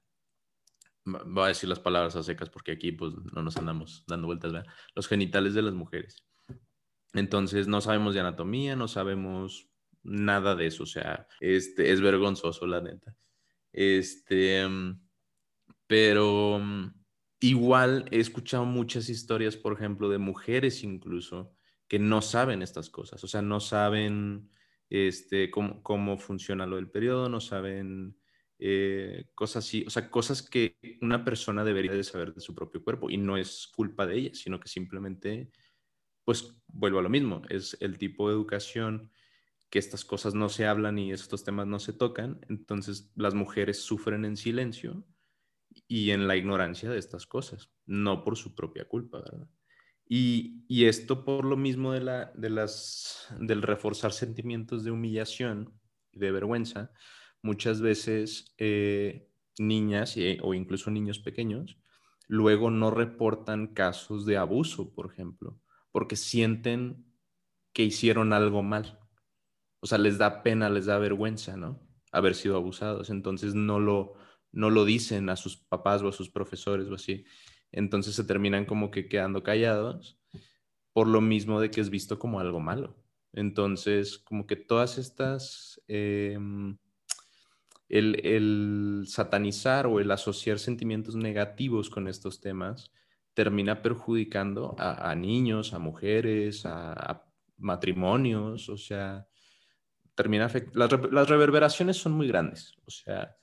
voy a decir las palabras a secas porque aquí pues no nos andamos dando vueltas, ¿verdad? Los genitales de las mujeres. Entonces no sabemos de anatomía, no sabemos nada de eso, o sea, este, es vergonzoso la neta. Este, pero igual he escuchado muchas historias, por ejemplo, de mujeres incluso, que no saben estas cosas, o sea, no saben este, cómo, cómo funciona lo del periodo, no saben eh, cosas así, o sea, cosas que una persona debería de saber de su propio cuerpo y no es culpa de ella, sino que simplemente, pues vuelvo a lo mismo, es el tipo de educación que estas cosas no se hablan y estos temas no se tocan, entonces las mujeres sufren en silencio y en la ignorancia de estas cosas, no por su propia culpa, ¿verdad? Y, esto por lo mismo de la, de las, del reforzar sentimientos de humillación y de vergüenza, muchas veces eh, niñas o incluso niños pequeños luego no reportan casos de abuso, por ejemplo, porque sienten que hicieron algo mal. O sea, les da pena, les da vergüenza, ¿no? Haber sido abusados. Entonces no lo, no lo dicen a sus papás o a sus profesores o así entonces se terminan como que quedando callados por lo mismo de que es visto como algo malo. Entonces, como que todas estas, em, el, satanizar o el asociar sentimientos negativos con estos temas termina perjudicando a, niños, a mujeres, a, matrimonios, o sea, termina las, las reverberaciones son muy grandes, o sea,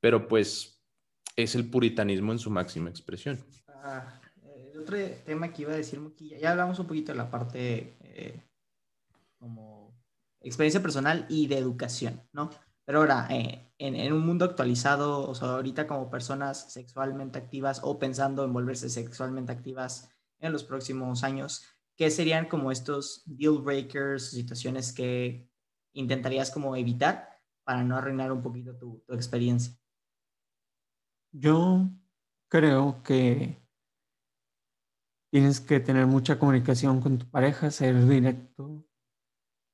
pero pues es el puritanismo en su máxima expresión el otro tema que iba a decir, ya hablamos un poquito de la parte eh, como experiencia personal y de educación, ¿no? Pero ahora, eh, en, un mundo actualizado, o sea, ahorita como personas sexualmente activas o pensando en volverse sexualmente activas en los próximos años, ¿qué serían como estos deal breakers, situaciones que intentarías como evitar para no arruinar un poquito tu, experiencia? Yo creo que tienes que tener mucha comunicación con tu pareja, ser directo.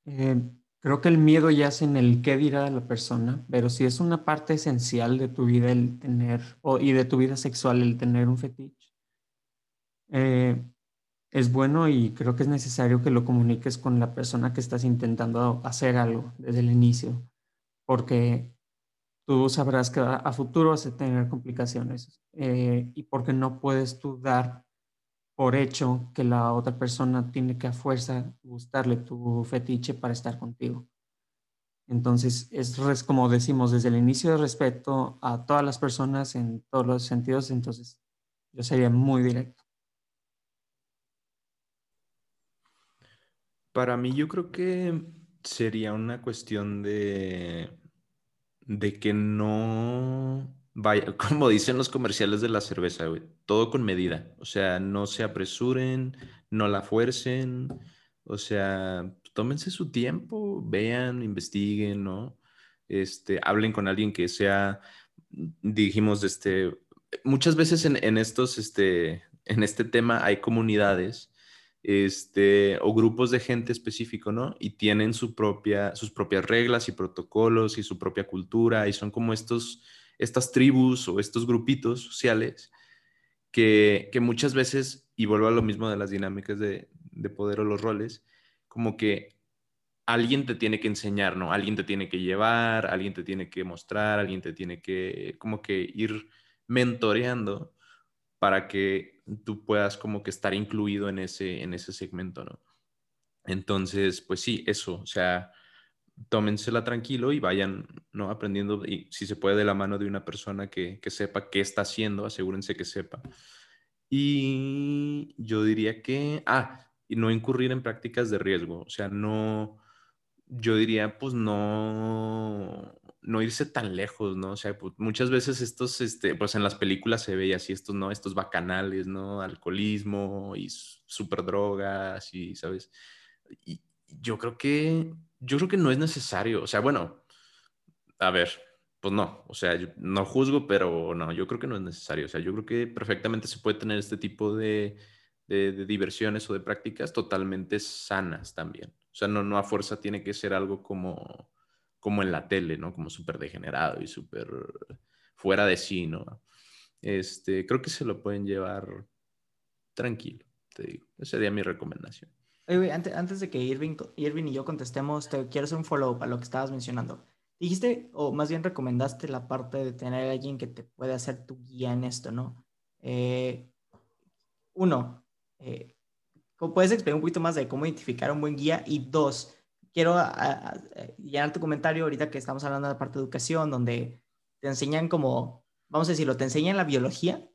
Eh, creo que el miedo ya es en el qué dirá la persona, pero si es una parte esencial de tu vida el tener, o, y de tu vida sexual el tener un fetiche, eh, es bueno y creo que es necesario que lo comuniques con la persona que estás intentando hacer algo desde el inicio, porque tú sabrás que a, futuro vas a tener complicaciones eh, y porque no puedes tú dar por hecho que la otra persona tiene que a fuerza gustarle tu fetiche para estar contigo. Entonces, es como decimos desde el inicio de respeto a todas las personas en todos los sentidos, entonces yo sería muy directo. Para mí yo creo que sería una cuestión de, de que no vaya, como dicen los comerciales de la cerveza, todo con medida. O sea, no se apresuren, no la fuercen, o sea, tómense su tiempo, vean, investiguen, ¿no? Este, hablen con alguien que sea, dijimos, este, muchas veces en, en estos, este, en este tema hay comunidades este, o grupos de gente específico, ¿no? Y tienen su propia, sus propias reglas y protocolos y su propia cultura y son como estos, estas tribus o estos grupitos sociales que, que muchas veces, y vuelvo a lo mismo de las dinámicas de, de poder o los roles, como que alguien te tiene que enseñar, ¿no? Alguien te tiene que llevar, alguien te tiene que mostrar, alguien te tiene que como que ir mentoreando para que tú puedas como que estar incluido en ese, en ese segmento, ¿no? Entonces, pues sí, eso, o sea, tómensela tranquilo y vayan, ¿no? Aprendiendo, y si se puede, de la mano de una persona que, que sepa qué está haciendo, asegúrense que sepa. Y yo diría que, ah, y no incurrir en prácticas de riesgo, o sea, no, yo diría, pues no, no irse tan lejos, ¿no? O sea, pues, muchas veces estos, este, pues en las películas se ve así, estos, ¿no? Estos bacanales, ¿no? Alcoholismo y super drogas y, ¿sabes? Y yo creo que, yo creo que no es necesario, o sea, bueno, a ver, pues no, o sea, no juzgo, pero no, yo creo que no es necesario, o sea, yo creo que perfectamente se puede tener este tipo de, de, diversiones o de prácticas totalmente sanas también. O sea, no, no a fuerza tiene que ser algo como como en la tele, ¿no? Como súper degenerado y súper fuera de sí, ¿no? Este, creo que se lo pueden llevar tranquilo, te digo. Esa sería mi recomendación. Oye, antes, antes, de que Irving, Irving y yo contestemos, te quiero hacer un follow-up a lo que estabas mencionando. Dijiste, o más bien recomendaste la parte de tener a alguien que te puede hacer tu guía en esto, ¿no? Eh, uno, eh, ¿puedes explicar un poquito más de cómo identificar un buen guía? Y dos, quiero llenar tu comentario ahorita que estamos hablando de la parte de educación, donde te enseñan como, vamos a decirlo, te enseñan la biología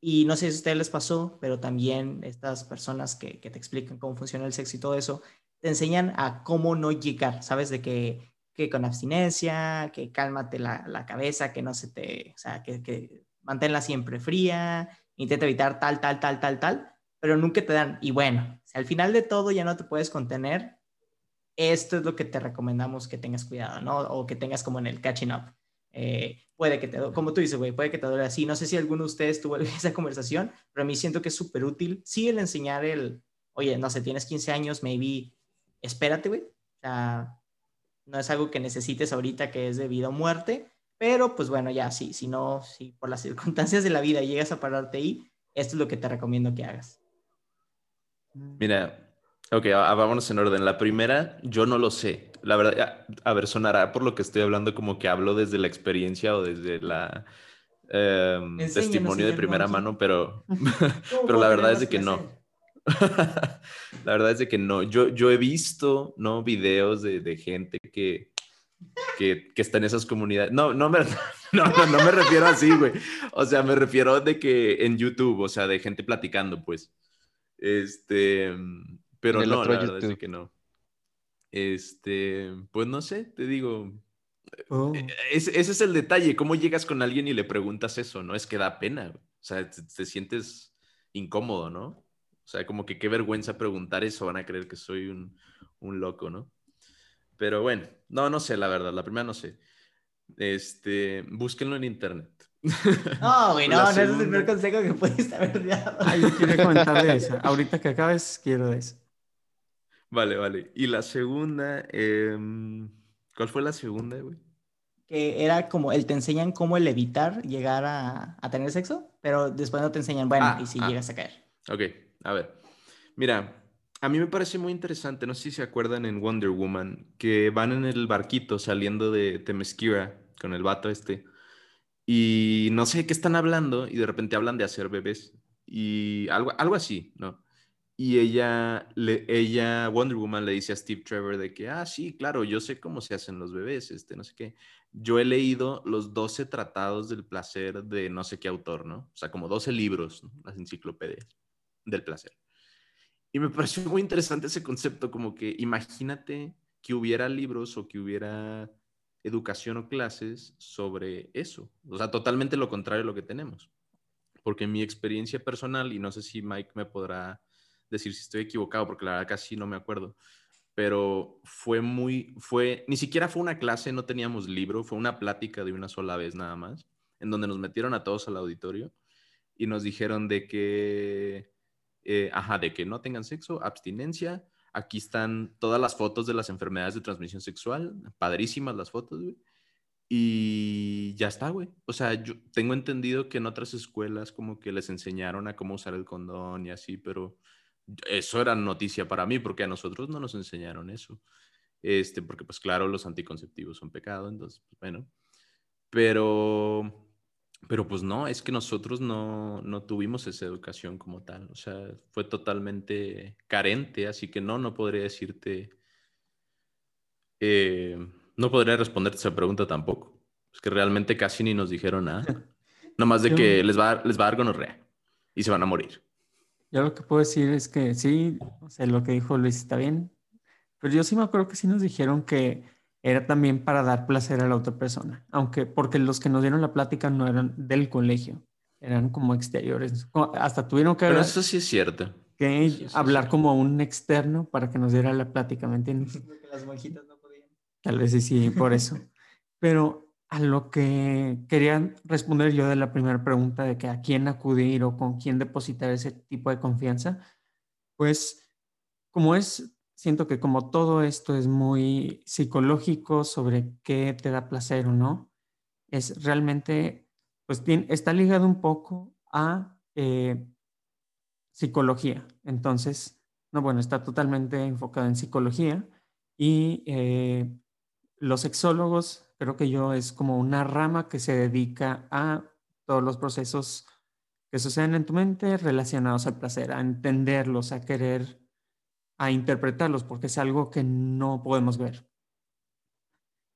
y no sé si a ustedes les pasó, pero también estas personas que, que, te explican cómo funciona el sexo y todo eso, te enseñan a cómo no llegar, ¿sabes? De que, que con abstinencia, que cálmate la, la, cabeza, que no se te, o sea, que, que manténla siempre fría, intenta evitar tal, tal, tal, tal, tal, pero nunca te dan, y bueno, si al final de todo ya no te puedes contener, esto es lo que te recomendamos que tengas cuidado, ¿no? O que tengas como en el catching up. Eh, puede que te, como tú dices, güey, puede que te duele así. No sé si alguno de ustedes tuvo esa conversación, pero a mí siento que es súper útil. Sí, el enseñar el, oye, no sé, tienes 15 años, maybe, espérate, güey. O sea, no es algo que necesites ahorita que es de vida muerte, pero pues bueno, ya sí, si no, si por las circunstancias de la vida llegas a pararte ahí, esto es lo que te recomiendo que hagas. Mira, Ok, vámonos en orden. La primera, yo no lo sé. La verdad, a, ver, sonará por lo que estoy hablando como que hablo desde la experiencia o desde la em, testimonio de primera mano, pero, pero la verdad es de que no. la verdad es de que no. Yo, yo he visto, ¿no? Videos de, de gente que, que, que, está en esas comunidades. No, no me, no, no, no me refiero así, güey. O sea, me refiero de que en YouTube, o sea, de gente platicando, pues. Este pero no, la verdad es que no. Este, pues no sé, te digo. Oh. E, ese es el detalle, cómo llegas con alguien y le preguntas eso, ¿no? Es que da pena, o sea, te, sientes incómodo, ¿no? O sea, como que qué vergüenza preguntar eso, van a creer que soy un, un loco, ¿no? Pero bueno, no, no sé, la verdad, la primera no sé. Este, búsquenlo en internet. No, güey, no, no, ese es el primer consejo que pudiste haber dado. Ah, yo quiero comentar de eso. Ahorita que acabes, quiero de eso. Vale, vale. Y la segunda, em, ¿cuál fue la segunda, güey? Que era como, el te enseñan cómo el evitar llegar a, a tener sexo, pero después no te enseñan, bueno, Ah, y si ah. llegas a caer. Ok, a ver. Mira, a mí me parece muy interesante, no sé si se acuerdan en Wonder Woman, que van en el barquito saliendo de Temesquira con el vato este, y no sé qué están hablando, y de repente hablan de hacer bebés, y algo, algo así, ¿no? Y ella, le, ella, Wonder Woman, le dice a Steve Trevor de que, ah, sí, claro, yo sé cómo se hacen los bebés, este, no sé qué. Yo he leído los 12 tratados del placer de no sé qué autor, ¿no? O sea, como 12 libros, ¿no? las enciclopedias del placer. Y me pareció muy interesante ese concepto, como que imagínate que hubiera libros o que hubiera educación o clases sobre eso. O sea, totalmente lo contrario de lo que tenemos. Porque mi experiencia personal, y no sé si Mike me podrá decir si estoy equivocado, porque la verdad casi no me acuerdo, pero fue muy, fue, ni siquiera fue una clase, no teníamos libro, fue una plática de una sola vez nada más, en donde nos metieron a todos al auditorio y nos dijeron de que, eh, ajá, de que no tengan sexo, abstinencia. Aquí están todas las fotos de las enfermedades de transmisión sexual, padrísimas las fotos, güey. Y ya está, güey. O sea, yo tengo entendido que en otras escuelas como que les enseñaron a cómo usar el condón y así, pero eso era noticia para mí porque a nosotros no nos enseñaron eso. Este, porque pues claro, los anticonceptivos son pecado, entonces, pues, bueno. Pero, pero pues no, es que nosotros no, no tuvimos esa educación como tal. O sea, fue totalmente carente, así que no, no podría decirte, eh, no podría responderte esa pregunta tampoco. Es que realmente casi ni nos dijeron nada. Nomás de que les va, a les va a dar gonorrea y se van a morir. Yo lo que puedo decir es que sí, o sea, lo que dijo Luis está bien, pero yo sí me acuerdo que sí nos dijeron que era también para dar placer a la otra persona, aunque porque los que nos dieron la plática no eran del colegio, eran como exteriores, hasta tuvieron que, Pero hablar- eso sí es cierto. que sí, sí, hablar sí. como un externo para que nos diera la plática, ¿me entiendes? Porque las monjitas no podían. Tal vez sí, sí, por eso. Pero a lo que quería responder yo de la primera pregunta de que a quién acudir o con quién depositar ese tipo de confianza, pues como es, siento que como todo esto es muy psicológico sobre qué te da placer o no, es realmente, pues está ligado un poco a eh, psicología. Entonces, no, bueno, está totalmente enfocado en psicología y eh, los sexólogos, creo que yo es como una rama que se dedica a todos los procesos que suceden en tu mente relacionados al placer, a entenderlos, a querer, a interpretarlos, porque es algo que no podemos ver.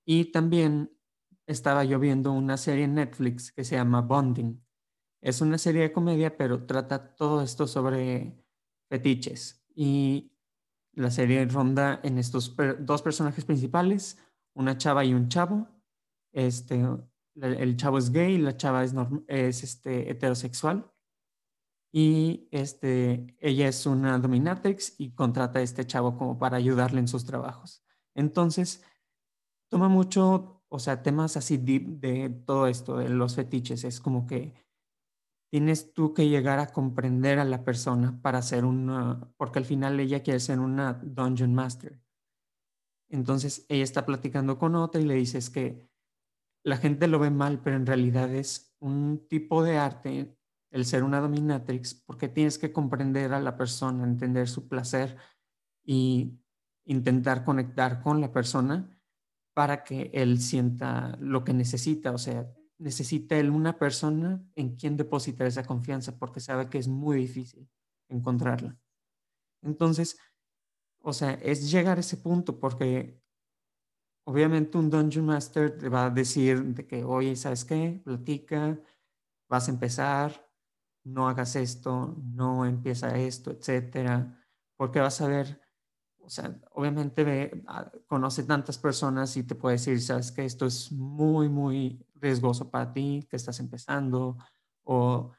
Y también estaba yo viendo una serie en Netflix que se llama Bonding. Es una serie de comedia, pero trata todo esto sobre fetiches. Y la serie ronda en estos dos personajes principales, una chava y un chavo. Este, el chavo es gay, la chava es, es este, heterosexual. Y este, ella es una dominatrix y contrata a este chavo como para ayudarle en sus trabajos. Entonces, toma mucho, o sea, temas así de todo esto, de los fetiches. Es como que tienes tú que llegar a comprender a la persona para ser una, porque al final ella quiere ser una dungeon master. Entonces ella está platicando con otra y le dices que la gente lo ve mal, pero en realidad es un tipo de arte el ser una dominatrix, porque tienes que comprender a la persona, entender su placer y intentar conectar con la persona para que él sienta lo que necesita, o sea, necesita él una persona en quien depositar esa confianza porque sabe que es muy difícil encontrarla. Entonces, o sea, es llegar a ese punto porque obviamente un Dungeon Master te va a decir de que, oye, ¿sabes qué? Platica, vas a empezar, no hagas esto, no empieza esto, etcétera, porque vas a ver, o sea, obviamente ve, ah, conoce tantas personas y te puede decir, sabes que esto es muy, muy riesgoso para ti, que estás empezando, o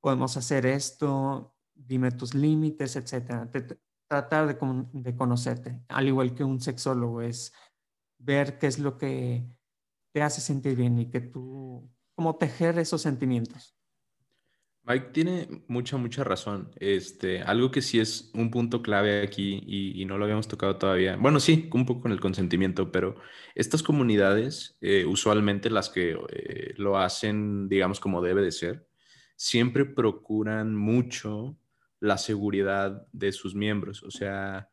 podemos hacer esto, dime tus límites, etcétera. Te- te- tratar de, con- de conocerte, al igual que un sexólogo, es ver qué es lo que te hace sentir bien y que tú como tejer esos sentimientos. Mike tiene mucha, mucha razón. Este, algo que sí es un punto clave aquí y, no lo habíamos tocado todavía. Bueno, sí, un poco con el consentimiento, pero estas comunidades, eh, usualmente las que eh, lo hacen, digamos, como debe de ser, siempre procuran mucho la seguridad de sus miembros. O sea,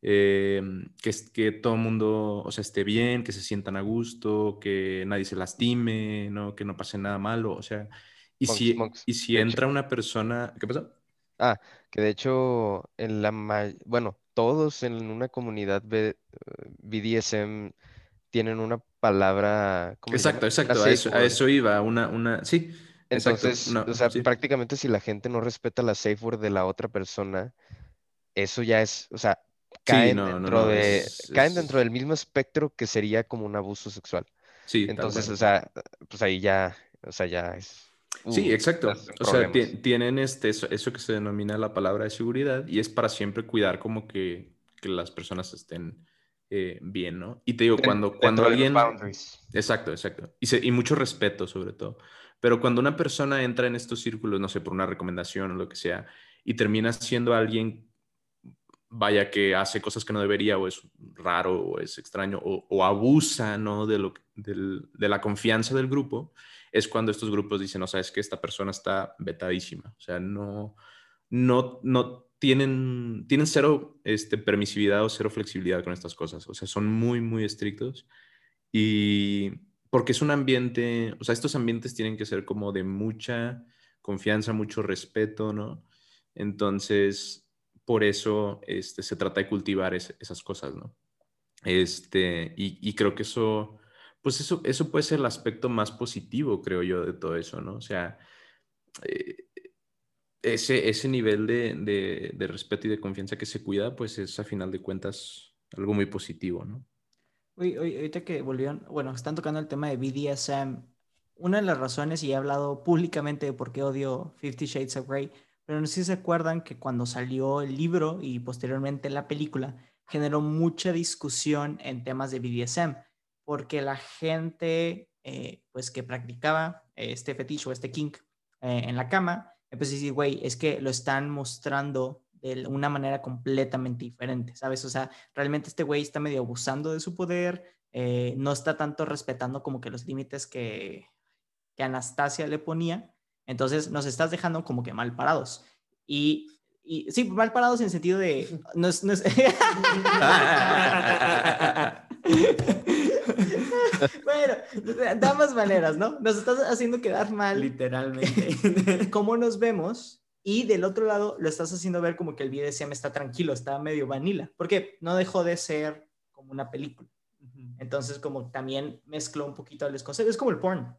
eh, que, que todo el mundo o sea, esté bien, que se sientan a gusto, que nadie se lastime, ¿no? que no pase nada malo. O sea, y si, y si entra una persona, ¿qué pasa? Ah, que de hecho, en la bueno, todos en una comunidad BDSM tienen una palabra. Exacto, exacto, a eso, iba, una, una, sí. Entonces, o sea, prácticamente si la gente no respeta la safe word de la otra persona, eso ya es, o sea, caen, dentro, de, caen dentro del mismo espectro que sería como un abuso sexual. Sí. Entonces, o sea, pues ahí ya, o sea, ya es sí, exacto. O sea, tienen este, eso, que se denomina la palabra de seguridad y es para siempre cuidar como que, que las personas estén eh, bien, ¿no? Y te digo, cuando, cuando alguien... Exacto, exacto. Y, y mucho respeto sobre todo. Pero cuando una persona entra en estos círculos, no sé, por una recomendación o lo que sea, y termina siendo alguien, vaya, que hace cosas que no debería, o es raro, o es extraño, o, abusa, ¿no? De, lo, de la confianza del grupo, es cuando estos grupos dicen, no, sabes que esta persona está vetadísima, o sea, no, no, no tienen, tienen cero este, permisividad o cero flexibilidad con estas cosas, o sea, son muy, muy estrictos. Y porque es un ambiente, o sea, estos ambientes tienen que ser como de mucha confianza, mucho respeto, ¿no? Entonces, por eso este, se trata de cultivar esas cosas, ¿no? Este, y, creo que eso pues eso, eso puede ser el aspecto más positivo, creo yo, de todo eso, ¿no? O sea, eh, ese, ese nivel de, de, respeto y de confianza que se cuida, pues es a final de cuentas algo muy positivo, ¿no? Uy, ahorita que volvieron, bueno, están tocando el tema de BDSM. Una de las razones, y he hablado públicamente de por qué odio Fifty Shades of Grey, pero no sé si se acuerdan que cuando salió el libro y posteriormente la película, generó mucha discusión en temas de BDSM porque la gente eh, pues que practicaba este fetiche o este kink eh, en la cama, empezó a güey, es que lo están mostrando de una manera completamente diferente, ¿sabes? O sea, realmente este güey está medio abusando de su poder, eh, no está tanto respetando como que los límites que, que Anastasia le ponía, entonces nos estás dejando como que mal parados. Y y sí, mal parados en sentido de. No es, no es... bueno, de ambas maneras, ¿no? Nos estás haciendo quedar mal. Literalmente. ¿Cómo nos vemos? Y del otro lado lo estás haciendo ver como que el BDSM está tranquilo, está medio vanilla, porque no dejó de ser como una película. Entonces, como también mezcló un poquito los conceptos. Es como el porn.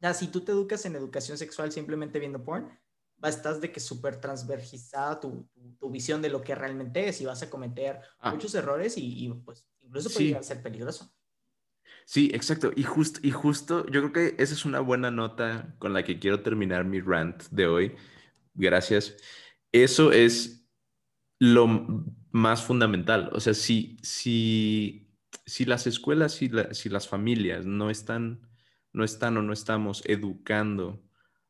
Ya, si tú te educas en educación sexual simplemente viendo porn, estás de que súper transvergizada tu, tu, visión de lo que realmente es y vas a cometer ah. muchos errores y, pues incluso puede llegar a ser peligroso. Sí, exacto. Y, justo y justo, yo creo que esa es una buena nota con la que quiero terminar mi rant de hoy. Gracias. Eso es lo más fundamental. O sea, si, si, si las escuelas y si las familias no están, no están o no estamos educando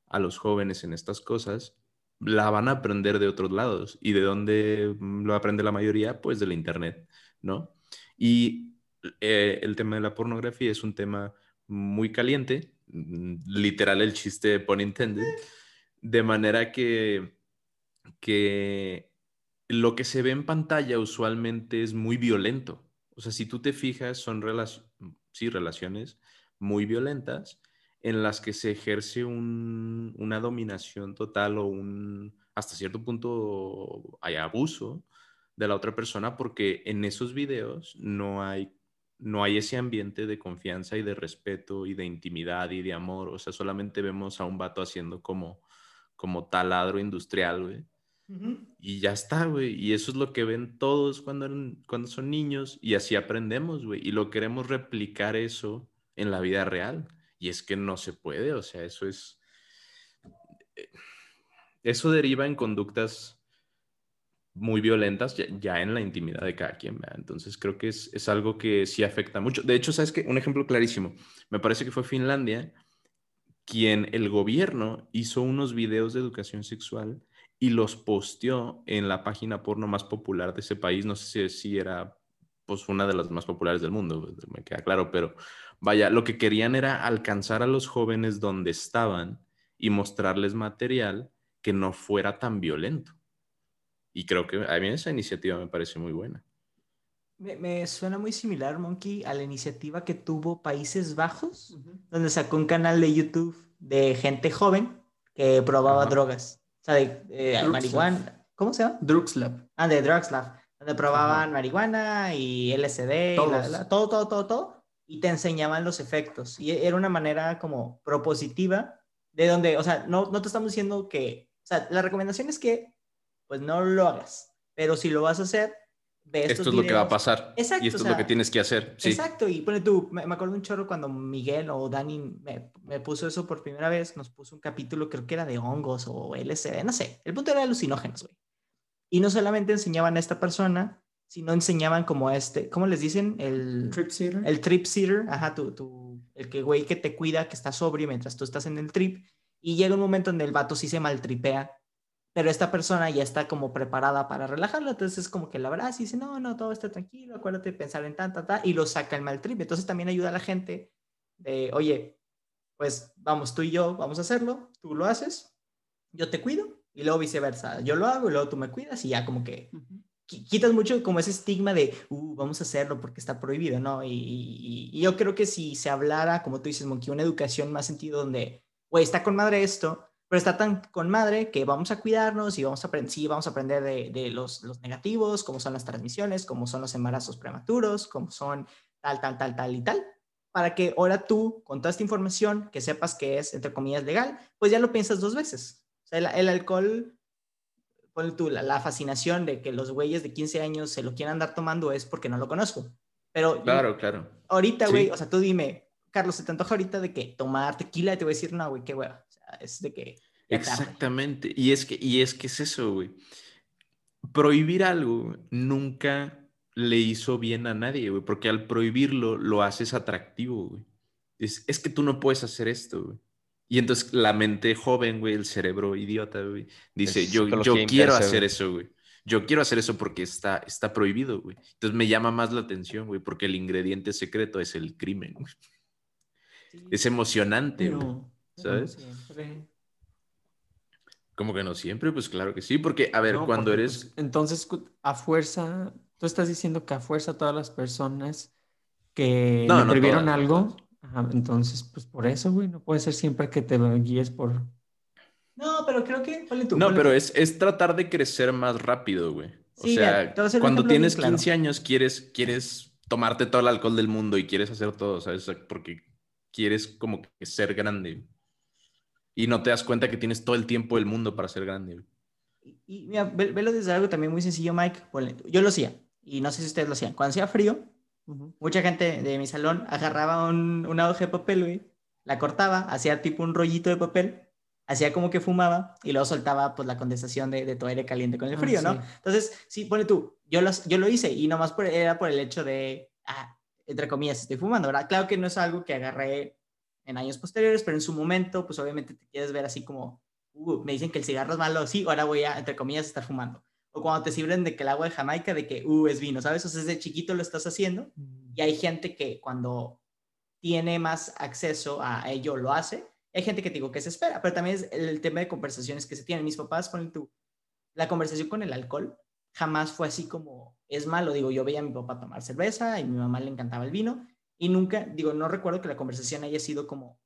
a los jóvenes en estas cosas, la van a aprender de otros lados. ¿Y de dónde lo aprende la mayoría? Pues de Internet, ¿no? Y eh, el tema de la pornografía es un tema muy caliente, literal el chiste por intended, de manera que, que lo que se ve en pantalla usualmente es muy violento. O sea, si tú te fijas, son sí, relaciones muy violentas en las que se ejerce una dominación total o un, hasta cierto punto hay abuso de la otra persona porque en esos videos no hay, no hay ese ambiente de confianza y de respeto y de intimidad y de amor. O sea, solamente vemos a un vato haciendo como, como taladro industrial, güey. Y ya está, güey. Y eso es lo que ven todos cuando, cuando son niños y así aprendemos, güey. Y lo queremos replicar eso en la vida real. Y es que no se puede, o sea, eso es... Eh, eso deriva en conductas muy violentas ya, en la intimidad de cada quien. Entonces creo que es, es, algo que sí afecta mucho. De hecho, ¿sabes qué? Un ejemplo clarísimo. Me parece que fue Finlandia quien el gobierno hizo unos videos de educación sexual y los posteó en la página porno más popular de ese país. No sé si, era pues una de las más populares del mundo, me queda claro, pero vaya, lo que querían era alcanzar a los jóvenes donde estaban y mostrarles material que no fuera tan violento. Y creo que a mí esa iniciativa me parece muy buena. Me, suena muy similar, Monkey, a la iniciativa que tuvo Países Bajos, donde sacó un canal de YouTube de gente joven que probaba drogas. O sea, de, marihuana. ¿Cómo se llama? Drugslab. Ah, de Drugslab. Donde probaban marihuana y LSD, y todo, todo, todo, todo. Y te enseñaban los efectos. Y era una manera como propositiva de donde, o sea, no, no te estamos diciendo que, o sea, la recomendación es que, pues no lo hagas. Pero si lo vas a hacer, esto es lo que va a pasar. Exacto, y esto es lo que tienes que hacer. Exacto. Y pone tú, me, acuerdo un chorro cuando Miguel o Dani me, me, puso eso por primera vez, nos puso un capítulo, creo que era de hongos o LSD, no sé. El punto era alucinógenos, güey. Y no solamente enseñaban a esta persona, sino enseñaban como este, ¿cómo les dicen? El trip sitter. El trip sitter, ajá, tu, tu, el que güey que te cuida, que está sobrio mientras tú estás en el trip. Y llega un momento en el vato sí se maltripea pero esta persona ya está como preparada para relajarlo, entonces es como que la verdad y dice, no, no, todo está tranquilo, acuérdate de pensar en tanta, ta, y lo saca el mal trip. Entonces también ayuda a la gente de, oye, pues vamos tú y yo, vamos a hacerlo, tú lo haces, yo te cuido, y luego viceversa, yo lo hago y luego tú me cuidas, y ya como que quitas mucho como ese estigma de, uh, vamos a hacerlo porque está prohibido, ¿no? Y, y yo creo que si se hablara, como tú dices, Monkey, una educación más sentido donde, güey, está con madre esto, pero está tan con madre que vamos a cuidarnos y vamos a aprender, sí, vamos a aprender de, de los, los, negativos, cómo son las transmisiones, cómo son los embarazos prematuros, cómo son tal, tal, tal, tal y tal, para que ahora tú, con toda esta información, que sepas que es, entre comillas, legal, pues ya lo piensas dos veces. O sea, el, el alcohol, ponle tú, la, la, fascinación de que los güeyes de 15 años se lo quieran andar tomando es porque no lo conozco. Pero claro, claro. Ahorita, güey, o sea, tú dime, Carlos, ¿se te antoja ahorita de que tomar tequila? Y te voy a decir, no, güey, qué hueva es de que... Exactamente. Y es que, y es que es eso, güey. Prohibir algo nunca le hizo bien a nadie, güey, porque al prohibirlo lo haces atractivo, güey. Es, es que tú no puedes hacer esto, güey. Y entonces la mente joven, güey, el cerebro idiota, güey, dice, yo, yo quiero hacer eso, güey. Yo quiero hacer eso porque está, está prohibido, güey. Entonces me llama más la atención, güey, porque el ingrediente secreto es el crimen, güey. Es emocionante, güey. ¿Sabes? Como que no siempre, pues claro que sí, porque, a ver, cuando eres... Pues, entonces, a fuerza, tú estás diciendo que a fuerza todas las personas que no, no algo, entonces, pues por eso, güey, no puede ser siempre que te guíes por... No, pero creo que... no, pero es, es tratar de crecer más rápido, güey. O sea, cuando tienes 15 años quieres, quieres tomarte todo el alcohol del mundo y quieres hacer todo, ¿sabes? Porque quieres como que ser grande y no te das cuenta que tienes todo el tiempo del mundo para ser grande. Y, mira, velo desde algo también muy sencillo, Mike. Yo lo hacía, y no sé si ustedes lo hacían. Cuando hacía frío, mucha gente de mi salón agarraba un, una hoja de papel, güey, la cortaba, hacía tipo un rollito de papel, hacía como que fumaba y luego soltaba pues la condensación de, de tu aire caliente con el ah, frío, ¿no? Entonces, sí, pone tú, yo, los, yo lo hice y nomás por, era por el hecho de, ah, entre comillas, estoy fumando, ¿verdad? Claro que no es algo que agarré en años posteriores, pero en su momento, pues obviamente te quieres ver así como, uh, me dicen que el cigarro es malo, sí, ahora voy a, entre comillas, estar fumando. O cuando te sirven de que el agua de Jamaica, de que, uh, es vino, ¿sabes? O sea, desde chiquito lo estás haciendo mm. y hay gente que cuando tiene más acceso a ello lo hace. Hay gente que te digo que se espera, pero también es el tema de conversaciones que se tienen. Mis papás, ponen tú, la conversación con el alcohol jamás fue así como, es malo, digo, yo veía a mi papá tomar cerveza y a mi mamá le encantaba el vino y nunca, digo, no recuerdo que la conversación haya sido como,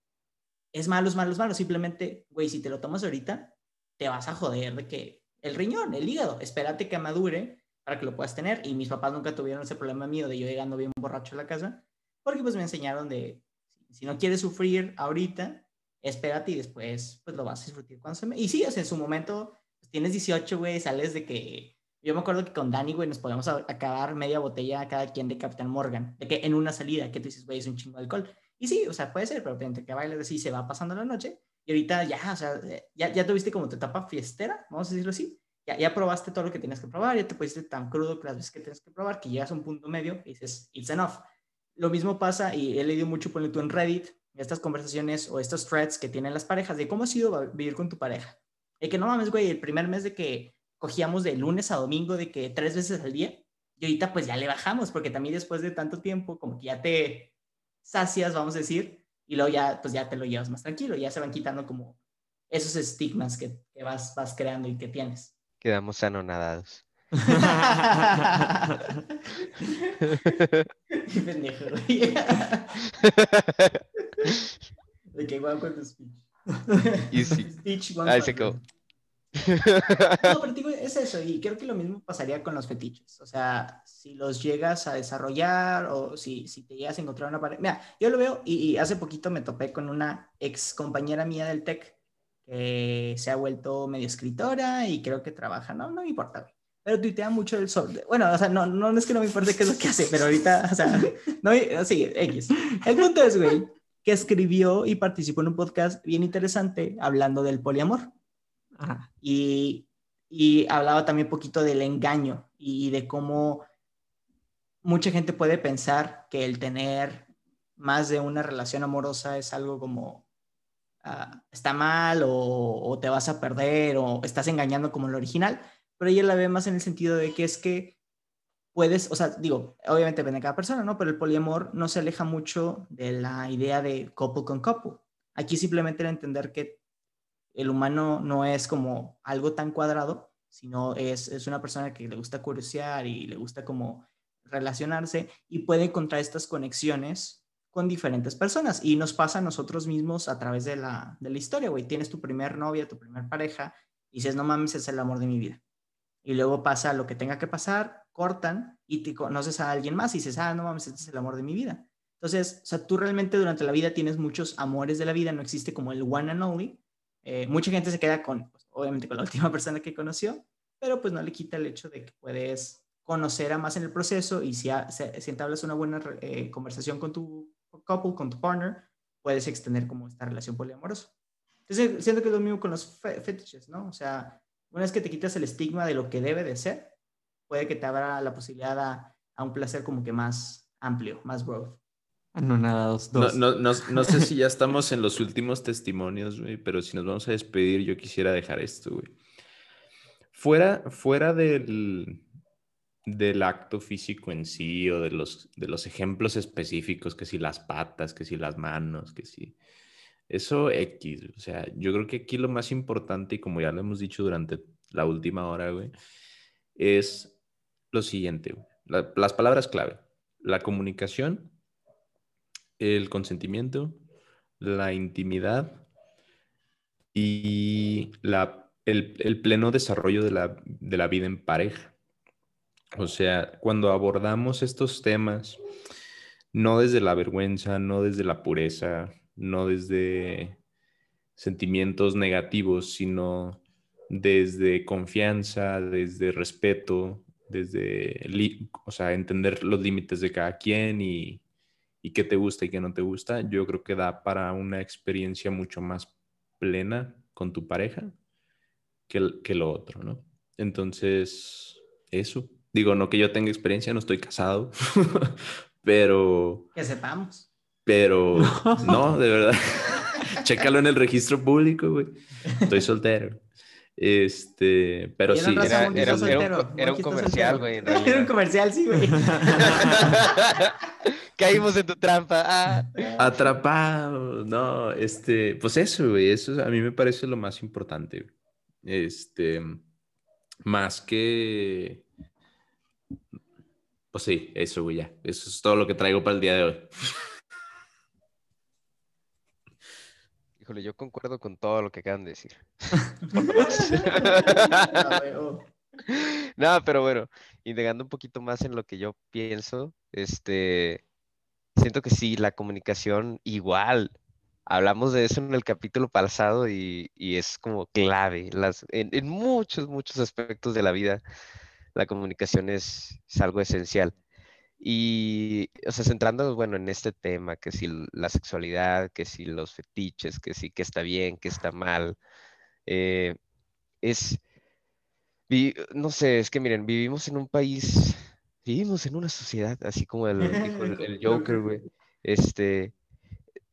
es malo, es malo, es malo. Simplemente, güey, si te lo tomas ahorita, te vas a joder de que el riñón, el hígado, espérate que madure para que lo puedas tener. Y mis papás nunca tuvieron ese problema mío de yo llegando bien borracho a la casa, porque pues me enseñaron de, si no quieres sufrir ahorita, espérate y después pues lo vas a disfrutar cuando se me... Y sí, en su momento, pues, tienes 18, güey, sales de que yo me acuerdo que con Dani, güey, nos podíamos acabar media botella cada quien de Capitán Morgan. De que en una salida, que tú dices, güey, es un chingo de alcohol. Y sí, o sea, puede ser, pero entre que bailes así se va pasando la noche. Y ahorita ya, o sea, ya, ya tuviste como tu etapa fiestera, vamos a decirlo así. Ya, ya probaste todo lo que tienes que probar, ya te pusiste tan crudo que las veces que tienes que probar, que llegas a un punto medio y dices, it's enough. Lo mismo pasa, y he leído mucho, ponle tú en Reddit, estas conversaciones o estos threads que tienen las parejas de cómo ha sido vivir con tu pareja. Y que no mames, güey, el primer mes de que cogíamos de lunes a domingo, de que tres veces al día, y ahorita pues ya le bajamos, porque también después de tanto tiempo, como que ya te sacias, vamos a decir, y luego ya, pues ya te lo llevas más tranquilo, ya se van quitando como esos estigmas que, que vas, vas creando y que tienes. Quedamos anonadados. Pendejo. De que igual con tu speech. Speech Ahí se quedó. No, pero digo, es eso, y creo que lo mismo pasaría con los fetiches. O sea, si los llegas a desarrollar o si, si te llegas a encontrar una pareja. Mira, yo lo veo y, y hace poquito me topé con una ex compañera mía del TEC que se ha vuelto medio escritora y creo que trabaja, no, no me importa, güey. Pero tuitea mucho el sol. Bueno, o sea, no, no es que no me importe qué es lo que hace, pero ahorita, o sea, no, sí, X. El punto es, güey, que escribió y participó en un podcast bien interesante hablando del poliamor. Y, hablaba también un poquito del engaño y de cómo mucha gente puede pensar que el tener más de una relación amorosa es algo como ah, está mal o, te vas a perder o estás engañando como el original, pero ella la ve más en el sentido de que es que puedes, o sea, digo, obviamente depende de cada persona, ¿no? Pero el poliamor no se aleja mucho de la idea de couple con couple. Aquí simplemente era entender que el humano no es como algo tan cuadrado, sino es, es una persona que le gusta curiosear y le gusta como relacionarse y puede encontrar estas conexiones con diferentes personas. Y nos pasa a nosotros mismos a través de la, de la historia, güey. Tienes tu primer novia, tu primer pareja, y dices, no mames, es el amor de mi vida. Y luego pasa lo que tenga que pasar, cortan y te conoces a alguien más y dices, ah, no mames, este es el amor de mi vida. Entonces, o sea, tú realmente durante la vida tienes muchos amores de la vida, no existe como el one and only. Eh, mucha gente se queda con, pues, obviamente, con la última persona que conoció, pero pues no le quita el hecho de que puedes conocer a más en el proceso y si, ha, si, entablas una buena eh, conversación con tu couple, con tu partner, puedes extender como esta relación poliamorosa. Entonces, siento que es lo mismo con los fe fetiches, ¿no? O sea, una vez que te quitas el estigma de lo que debe de ser, puede que te abra la posibilidad a, a un placer como que más amplio, más growth. Anonadados, No, dos. no, no, no sé si ya estamos en los últimos testimonios, güey, pero si nos vamos a despedir, yo quisiera dejar esto, güey. Fuera, fuera del, del acto físico en sí o de los, de los ejemplos específicos, que si las patas, que si las manos, que si... Eso X, o sea, yo creo que aquí lo más importante, y como ya lo hemos dicho durante la última hora, güey, es lo siguiente, güey. La- las palabras clave, la comunicación, el consentimiento, la intimidad y la, el, pleno desarrollo de la, de la vida en pareja. O sea, cuando abordamos estos temas, no desde la vergüenza, no desde la pureza, no desde sentimientos negativos, sino desde confianza, desde respeto, desde, o sea, entender los límites de cada quien y, y qué te gusta y qué no te gusta, yo creo que da para una experiencia mucho más plena con tu pareja que, que lo otro, ¿no? Entonces, eso. Digo, no que yo tenga experiencia, no estoy casado, pero, Que sepamos. pero, no, de verdad. Chécalo en el registro público, güey. Estoy soltero. Este, pero sí, Era, era- era un, era un comercial, güey, Era un comercial, sí, güey. Caímos en tu trampa. Ah. Atrapado, no, este, pues eso, güey, eso a mí me parece lo más importante, este, más que, pues sí, eso, güey, ya, eso es todo lo que traigo para el día de hoy. Híjole, yo concuerdo con todo lo que acaban de decir. No, pero bueno, indagando un poquito más en lo que yo pienso, este, siento que sí, la comunicación igual. Hablamos de eso en el capítulo pasado y, y es como clave. Las, en, en muchos, muchos aspectos de la vida, la comunicación es, es algo esencial. Y, o sea, centrándonos, bueno, en este tema, que si la sexualidad, que si los fetiches, que si que está bien, que está mal, eh, es, vi- no sé, es que miren, vivimos en un país, vivimos en una sociedad, así como el, dijo el, el Joker, güey, este,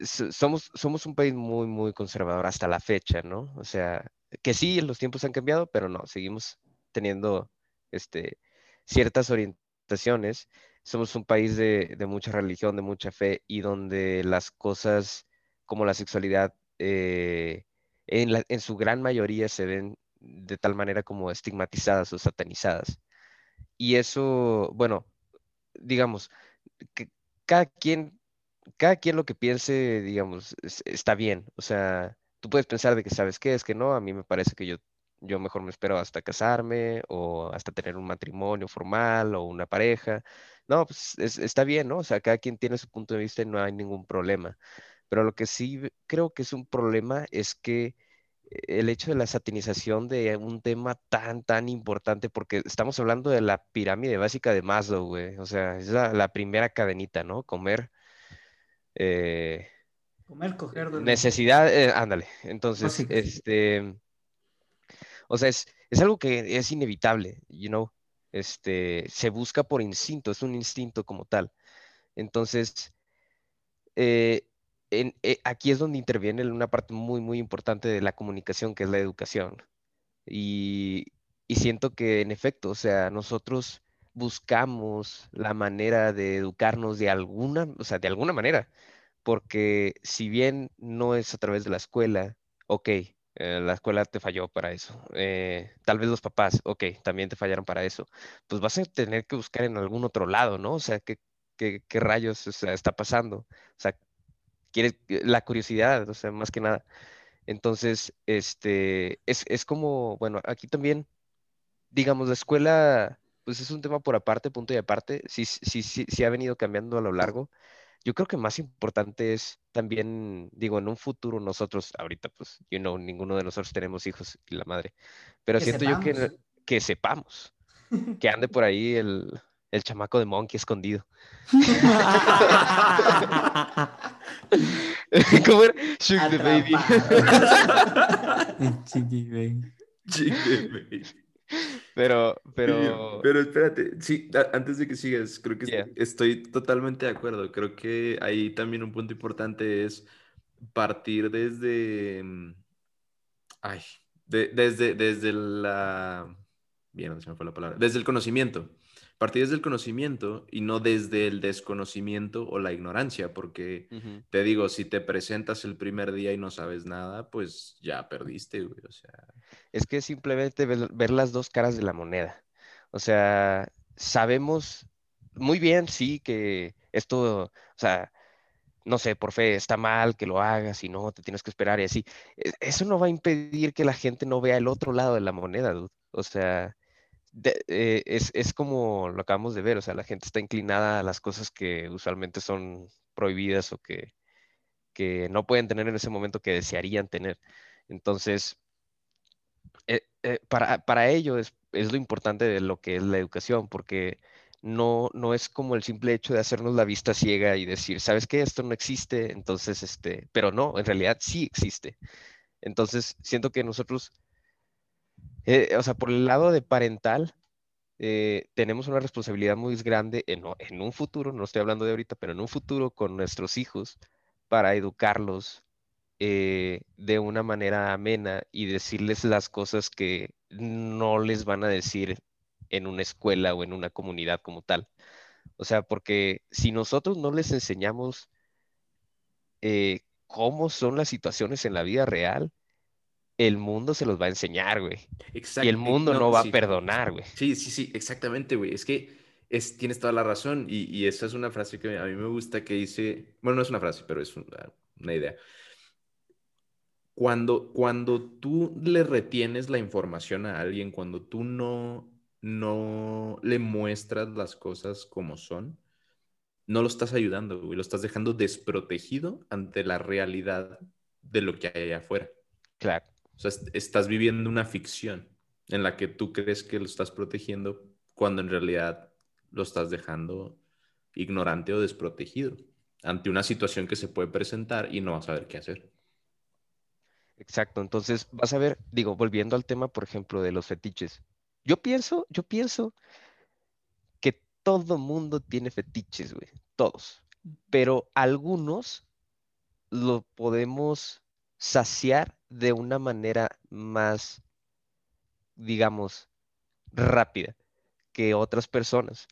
somos, somos un país muy, muy conservador hasta la fecha, ¿no? O sea, que sí, los tiempos han cambiado, pero no, seguimos teniendo este, ciertas orientaciones. Somos un país de, mucha religión, de mucha fe y donde las cosas como la sexualidad eh, en, en su gran mayoría se ven de tal manera como estigmatizadas o satanizadas. Y eso, bueno, digamos, que cada quien, cada quien lo que piense, digamos, está bien. O sea, tú puedes pensar de que sabes qué es que no, a mí me parece que yo, yo mejor me espero hasta casarme o hasta tener un matrimonio formal o una pareja. No, pues está bien, ¿no? O sea, cada quien tiene su punto de vista y no hay ningún problema. Pero lo que sí creo que es un problema es que el hecho de la satinización de un tema tan, tan importante, porque estamos hablando de la pirámide básica de Maslow, güey. O sea, es la, primera cadenita, ¿no? Comer. Eh, Comer, coger, Necesidad, eh, ándale. Entonces, este. O sea, es, es, algo que es inevitable, you know. Este, se busca por instinto, es un instinto como tal. Entonces, eh, eh, aquí es donde interviene una parte muy, muy importante de la comunicación, que es la educación. Y, siento que en efecto, o sea, nosotros buscamos la manera de educarnos de alguna, o sea, de alguna manera, porque si bien no es a través de la escuela, ok, eh, la escuela te falló para eso. Eh, tal vez los papás, ok, también te fallaron para eso. Pues vas a tener que buscar en algún otro lado, ¿no? O sea, ¿qué, qué, qué rayos está pasando? O sea, quiere la curiosidad, o sea, más que nada. Entonces, este, es, como, bueno, aquí también, digamos, la escuela, pues es un tema por aparte, punto y aparte, sí, sí, sí, sí ha venido cambiando a lo largo. Yo creo que más importante es también, digo, en un futuro nosotros, ahorita, pues, you know, ninguno de nosotros tenemos hijos y la madre, pero siento yo que, que sepamos, que ande por ahí el, el chamaco de Monkey escondido. ¿Cómo era? Shoot the baby. Chiqui baby. Chiqui baby. Pero, pero. Pero espérate, sí, antes de que sigas, creo que estoy totalmente de acuerdo. Creo que ahí también un punto importante es partir desde. Mm, ay, desde, desde la. Bien, no se me fue la palabra. Desde el conocimiento partir desde el conocimiento y no desde el desconocimiento o la ignorancia, porque te digo, si te presentas el primer día y no sabes nada, pues ya perdiste, güey, o sea. Es que simplemente ver, las dos caras de la moneda. O sea, sabemos muy bien, sí, que esto, o sea, no sé, por fe está mal que lo hagas y no, te tienes que esperar y así. E, eso no va a impedir que la gente no vea el otro lado de la moneda, dude. O sea, eh, es, como lo acabamos de ver, o sea, la gente está inclinada a las cosas que usualmente son prohibidas o que, no pueden tener en ese momento que desearían tener. Entonces, eh, eh, para, ello es, lo importante de lo que es la educación, porque no, no es como el simple hecho de hacernos la vista ciega y decir, ¿sabes qué? Esto no existe, entonces, este, pero no, en realidad sí existe. Entonces, siento que nosotros eh, o sea, por el lado de parental, eh, tenemos una responsabilidad muy grande en, un futuro, no estoy hablando de ahorita, pero en un futuro con nuestros hijos para educarlos eh, de una manera amena y decirles las cosas que no les van a decir en una escuela o en una comunidad como tal. O sea, porque si nosotros no les enseñamos cómo son las situaciones en la vida real, el mundo se los va a enseñar, güey. Exacto. Y el mundo no, va a perdonar, güey. Sí, sí, sí, exactamente, güey. Es que es, tienes toda la razón. Y, esa es una frase que a mí me gusta que dice, bueno, no es una frase, pero es una, idea. Cuando, cuando tú le retienes la información a alguien, cuando tú no, no le muestras las cosas como son, no lo estás ayudando, güey. Lo estás dejando desprotegido ante la realidad de lo que hay allá afuera. Claro. O sea, estás viviendo una ficción en la que tú crees que lo estás protegiendo cuando en realidad lo estás dejando ignorante o desprotegido ante una situación que se puede presentar y no vas a saber qué hacer. Exacto, entonces vas a ver, digo, volviendo al tema, por ejemplo, de los fetiches. Yo pienso, yo pienso que todo mundo tiene fetiches, güey, todos, pero algunos lo podemos saciar de una manera más, digamos, rápida que otras personas.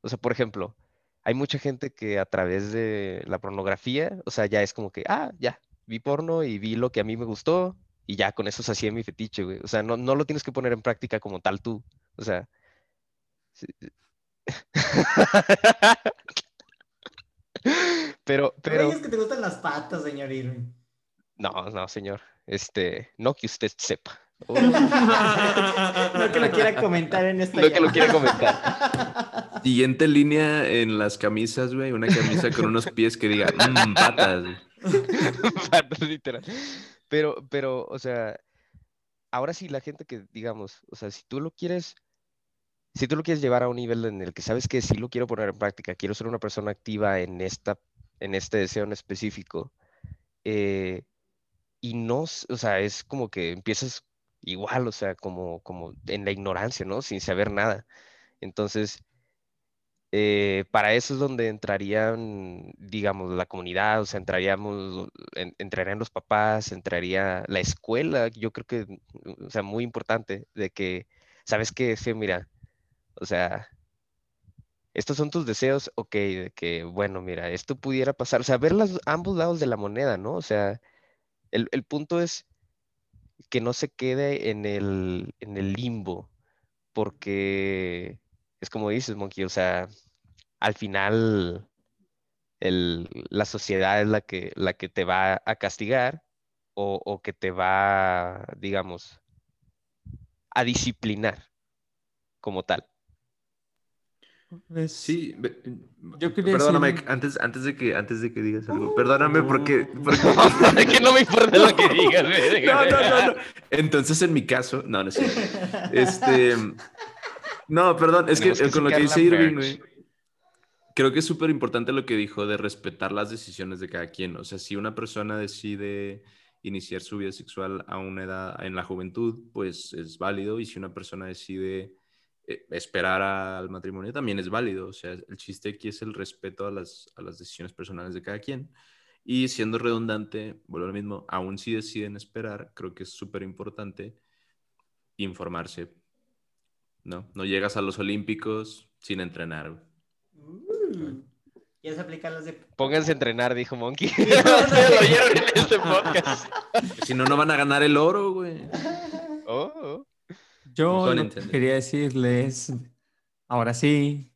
O sea, por ejemplo, hay mucha gente que a través de la pornografía, o sea, ya es como que, ah, ya, vi porno y vi lo que a mí me gustó y ya con eso sacié mi fetiche, güey. O sea, no, no lo tienes que poner en práctica como tal tú. O sea... pero, pero... es que te gustan las patas, señor Irving. No, no, señor. Este, no que usted sepa. no que lo quiera comentar en esta No que lo quiera comentar. Siguiente línea en las camisas, güey. Una camisa con unos pies que diga, mmm, patas. patas, literal. Pero, pero, o sea, ahora sí la gente que, digamos, o sea, si tú lo quieres, si tú lo quieres llevar a un nivel en el que sabes que sí lo quiero poner en práctica, quiero ser una persona activa en esta, en este deseo en específico, eh, y no, o sea, es como que empiezas igual, o sea, como, como en la ignorancia, ¿no? Sin saber nada. Entonces, eh, para eso es donde entrarían, digamos, la comunidad, o sea, entraríamos, entrarían los papás, entraría la escuela, yo creo que, o sea, muy importante, de que, ¿sabes qué? Sí, mira, o sea, estos son tus deseos, ok, de que, bueno, mira, esto pudiera pasar, o sea, ver los, ambos lados de la moneda, ¿no? O sea, el, el punto es que no se quede en el, en el limbo, porque es como dices, Monkey, o sea, al final la sociedad es la que, la que te va a castigar o, que te va, digamos, a disciplinar como tal. Sí, yo perdóname, antes, antes, de que, antes de que digas algo, perdóname porque... porque... que no me importa lo que digas. no, no, no, no. Entonces, en mi caso, no, no sé. Este... No, perdón, es que, con lo que dice Irving, güey, creo que es súper importante lo que dijo de respetar las decisiones de cada quien. O sea, si una persona decide iniciar su vida sexual a una edad en la juventud, pues es válido. Y si una persona decide esperar al matrimonio, también es válido. O sea, el chiste aquí es el respeto a las, a las decisiones personales de cada quien. Y siendo redundante, vuelvo a lo mismo, aún si deciden esperar, creo que es súper importante informarse. ¿no? No llegas a los Olímpicos sin entrenar. Ya se aplican las de. Pónganse a entrenar, dijo Monkey. este podcast. Si no, no van a ganar el oro, güey. Oh. Yo quería decirles, ahora sí.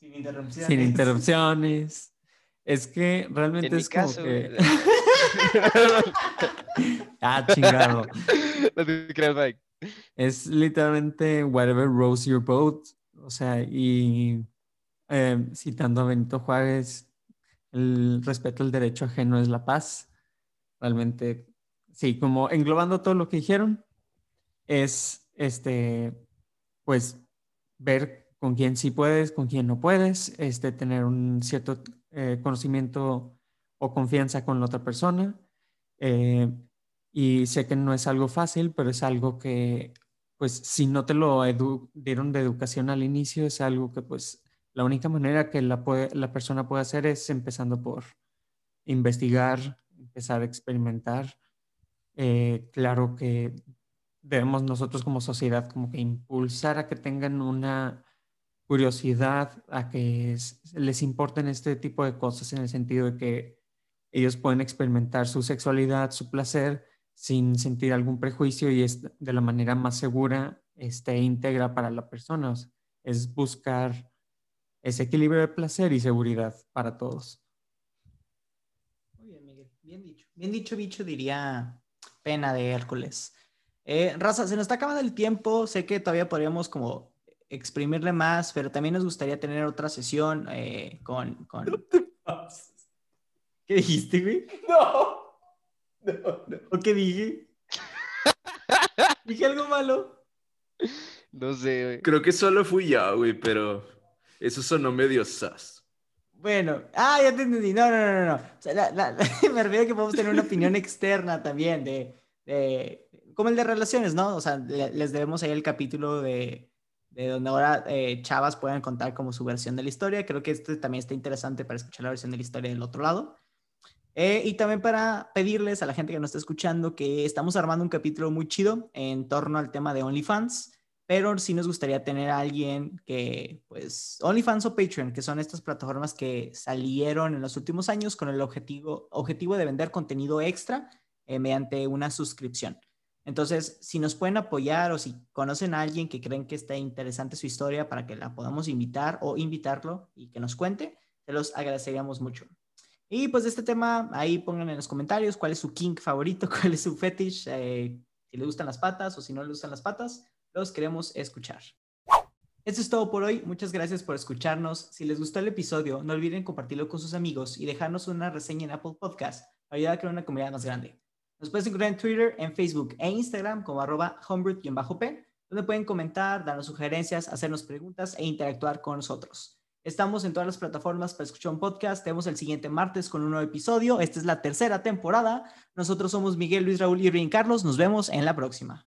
Sin interrupciones. Sin interrupciones. Es que realmente es como que. ah, chingado. No te creas, Mike. Es literalmente whatever rose your boat. O sea, y Em, citando a Benito Juárez, el respeto al derecho ajeno es la paz. Realmente, sí, como englobando todo lo que dijeron, es este, pues, ver con quién sí puedes, con quién no puedes, este, tener un cierto eh, conocimiento o confianza con la otra persona. Eh, y sé que no es algo fácil, pero es algo que, pues, si no te lo dieron de educación al inicio, es algo que, pues, la única manera que la, la persona puede hacer es empezando por investigar, empezar a experimentar. Eh, claro que debemos nosotros como sociedad como que impulsar a que tengan una curiosidad, a que les importen este tipo de cosas en el sentido de que ellos pueden experimentar su sexualidad, su placer, sin sentir algún prejuicio y es de la manera más segura, este, íntegra para la persona. es buscar ese equilibrio de placer y seguridad para todos. Muy bien, Miguel. Bien dicho. Bien dicho, bicho, diría pena de Hércules. Eh, Raza, se nos está acabando el tiempo. Sé que todavía podríamos como exprimirle más, pero también nos gustaría tener otra sesión eh, con... con... ¿Qué dijiste, güey? No. No, no. ¿O qué dije? ¿Dije algo malo? No sé, güey. Creo que solo fui yo, güey, pero... Eso sonó medio sas. Bueno, ah, ya te entendí. No, no, no, no. O sea, me refiero a que podemos tener una opinión externa también de, de, como el de relaciones, ¿no? O sea, les debemos ahí el capítulo de, de donde ahora eh, chavas pueden contar como su versión de la historia. Creo que este también está interesante para escuchar la versión de la historia del otro lado. Eh, y también para pedirles a la gente que nos está escuchando que estamos armando un capítulo muy chido en torno al tema de OnlyFans, pero sí nos gustaría tener a alguien que, pues, OnlyFans o Patreon, que son estas plataformas que salieron en los últimos años con el objetivo, objetivo de vender contenido extra eh, mediante una suscripción. Entonces, si nos pueden apoyar o si conocen a alguien que creen que está interesante su historia para que la podamos invitar o invitarlo y que nos cuente, se los agradeceríamos mucho. Y pues de este tema, ahí pongan en los comentarios cuál es su kink favorito, cuál es su fetish, eh, si le gustan las patas o si no le gustan las patas, los queremos escuchar. Esto es todo por hoy. Muchas gracias por escucharnos. Si les gustó el episodio, no olviden compartirlo con sus amigos y dejarnos una reseña en Apple Podcast para ayudar a crear una comunidad más grande. Nos puedes encontrar en Twitter, en Facebook e Instagram como arroba homebrew-p, donde pueden comentar, darnos sugerencias, hacernos preguntas e interactuar con nosotros. Estamos en todas las plataformas para escuchar un podcast. Tenemos el siguiente martes con un nuevo episodio. Esta es la tercera temporada. Nosotros somos Miguel, Luis, Raúl y Rin Carlos. Nos vemos en la próxima.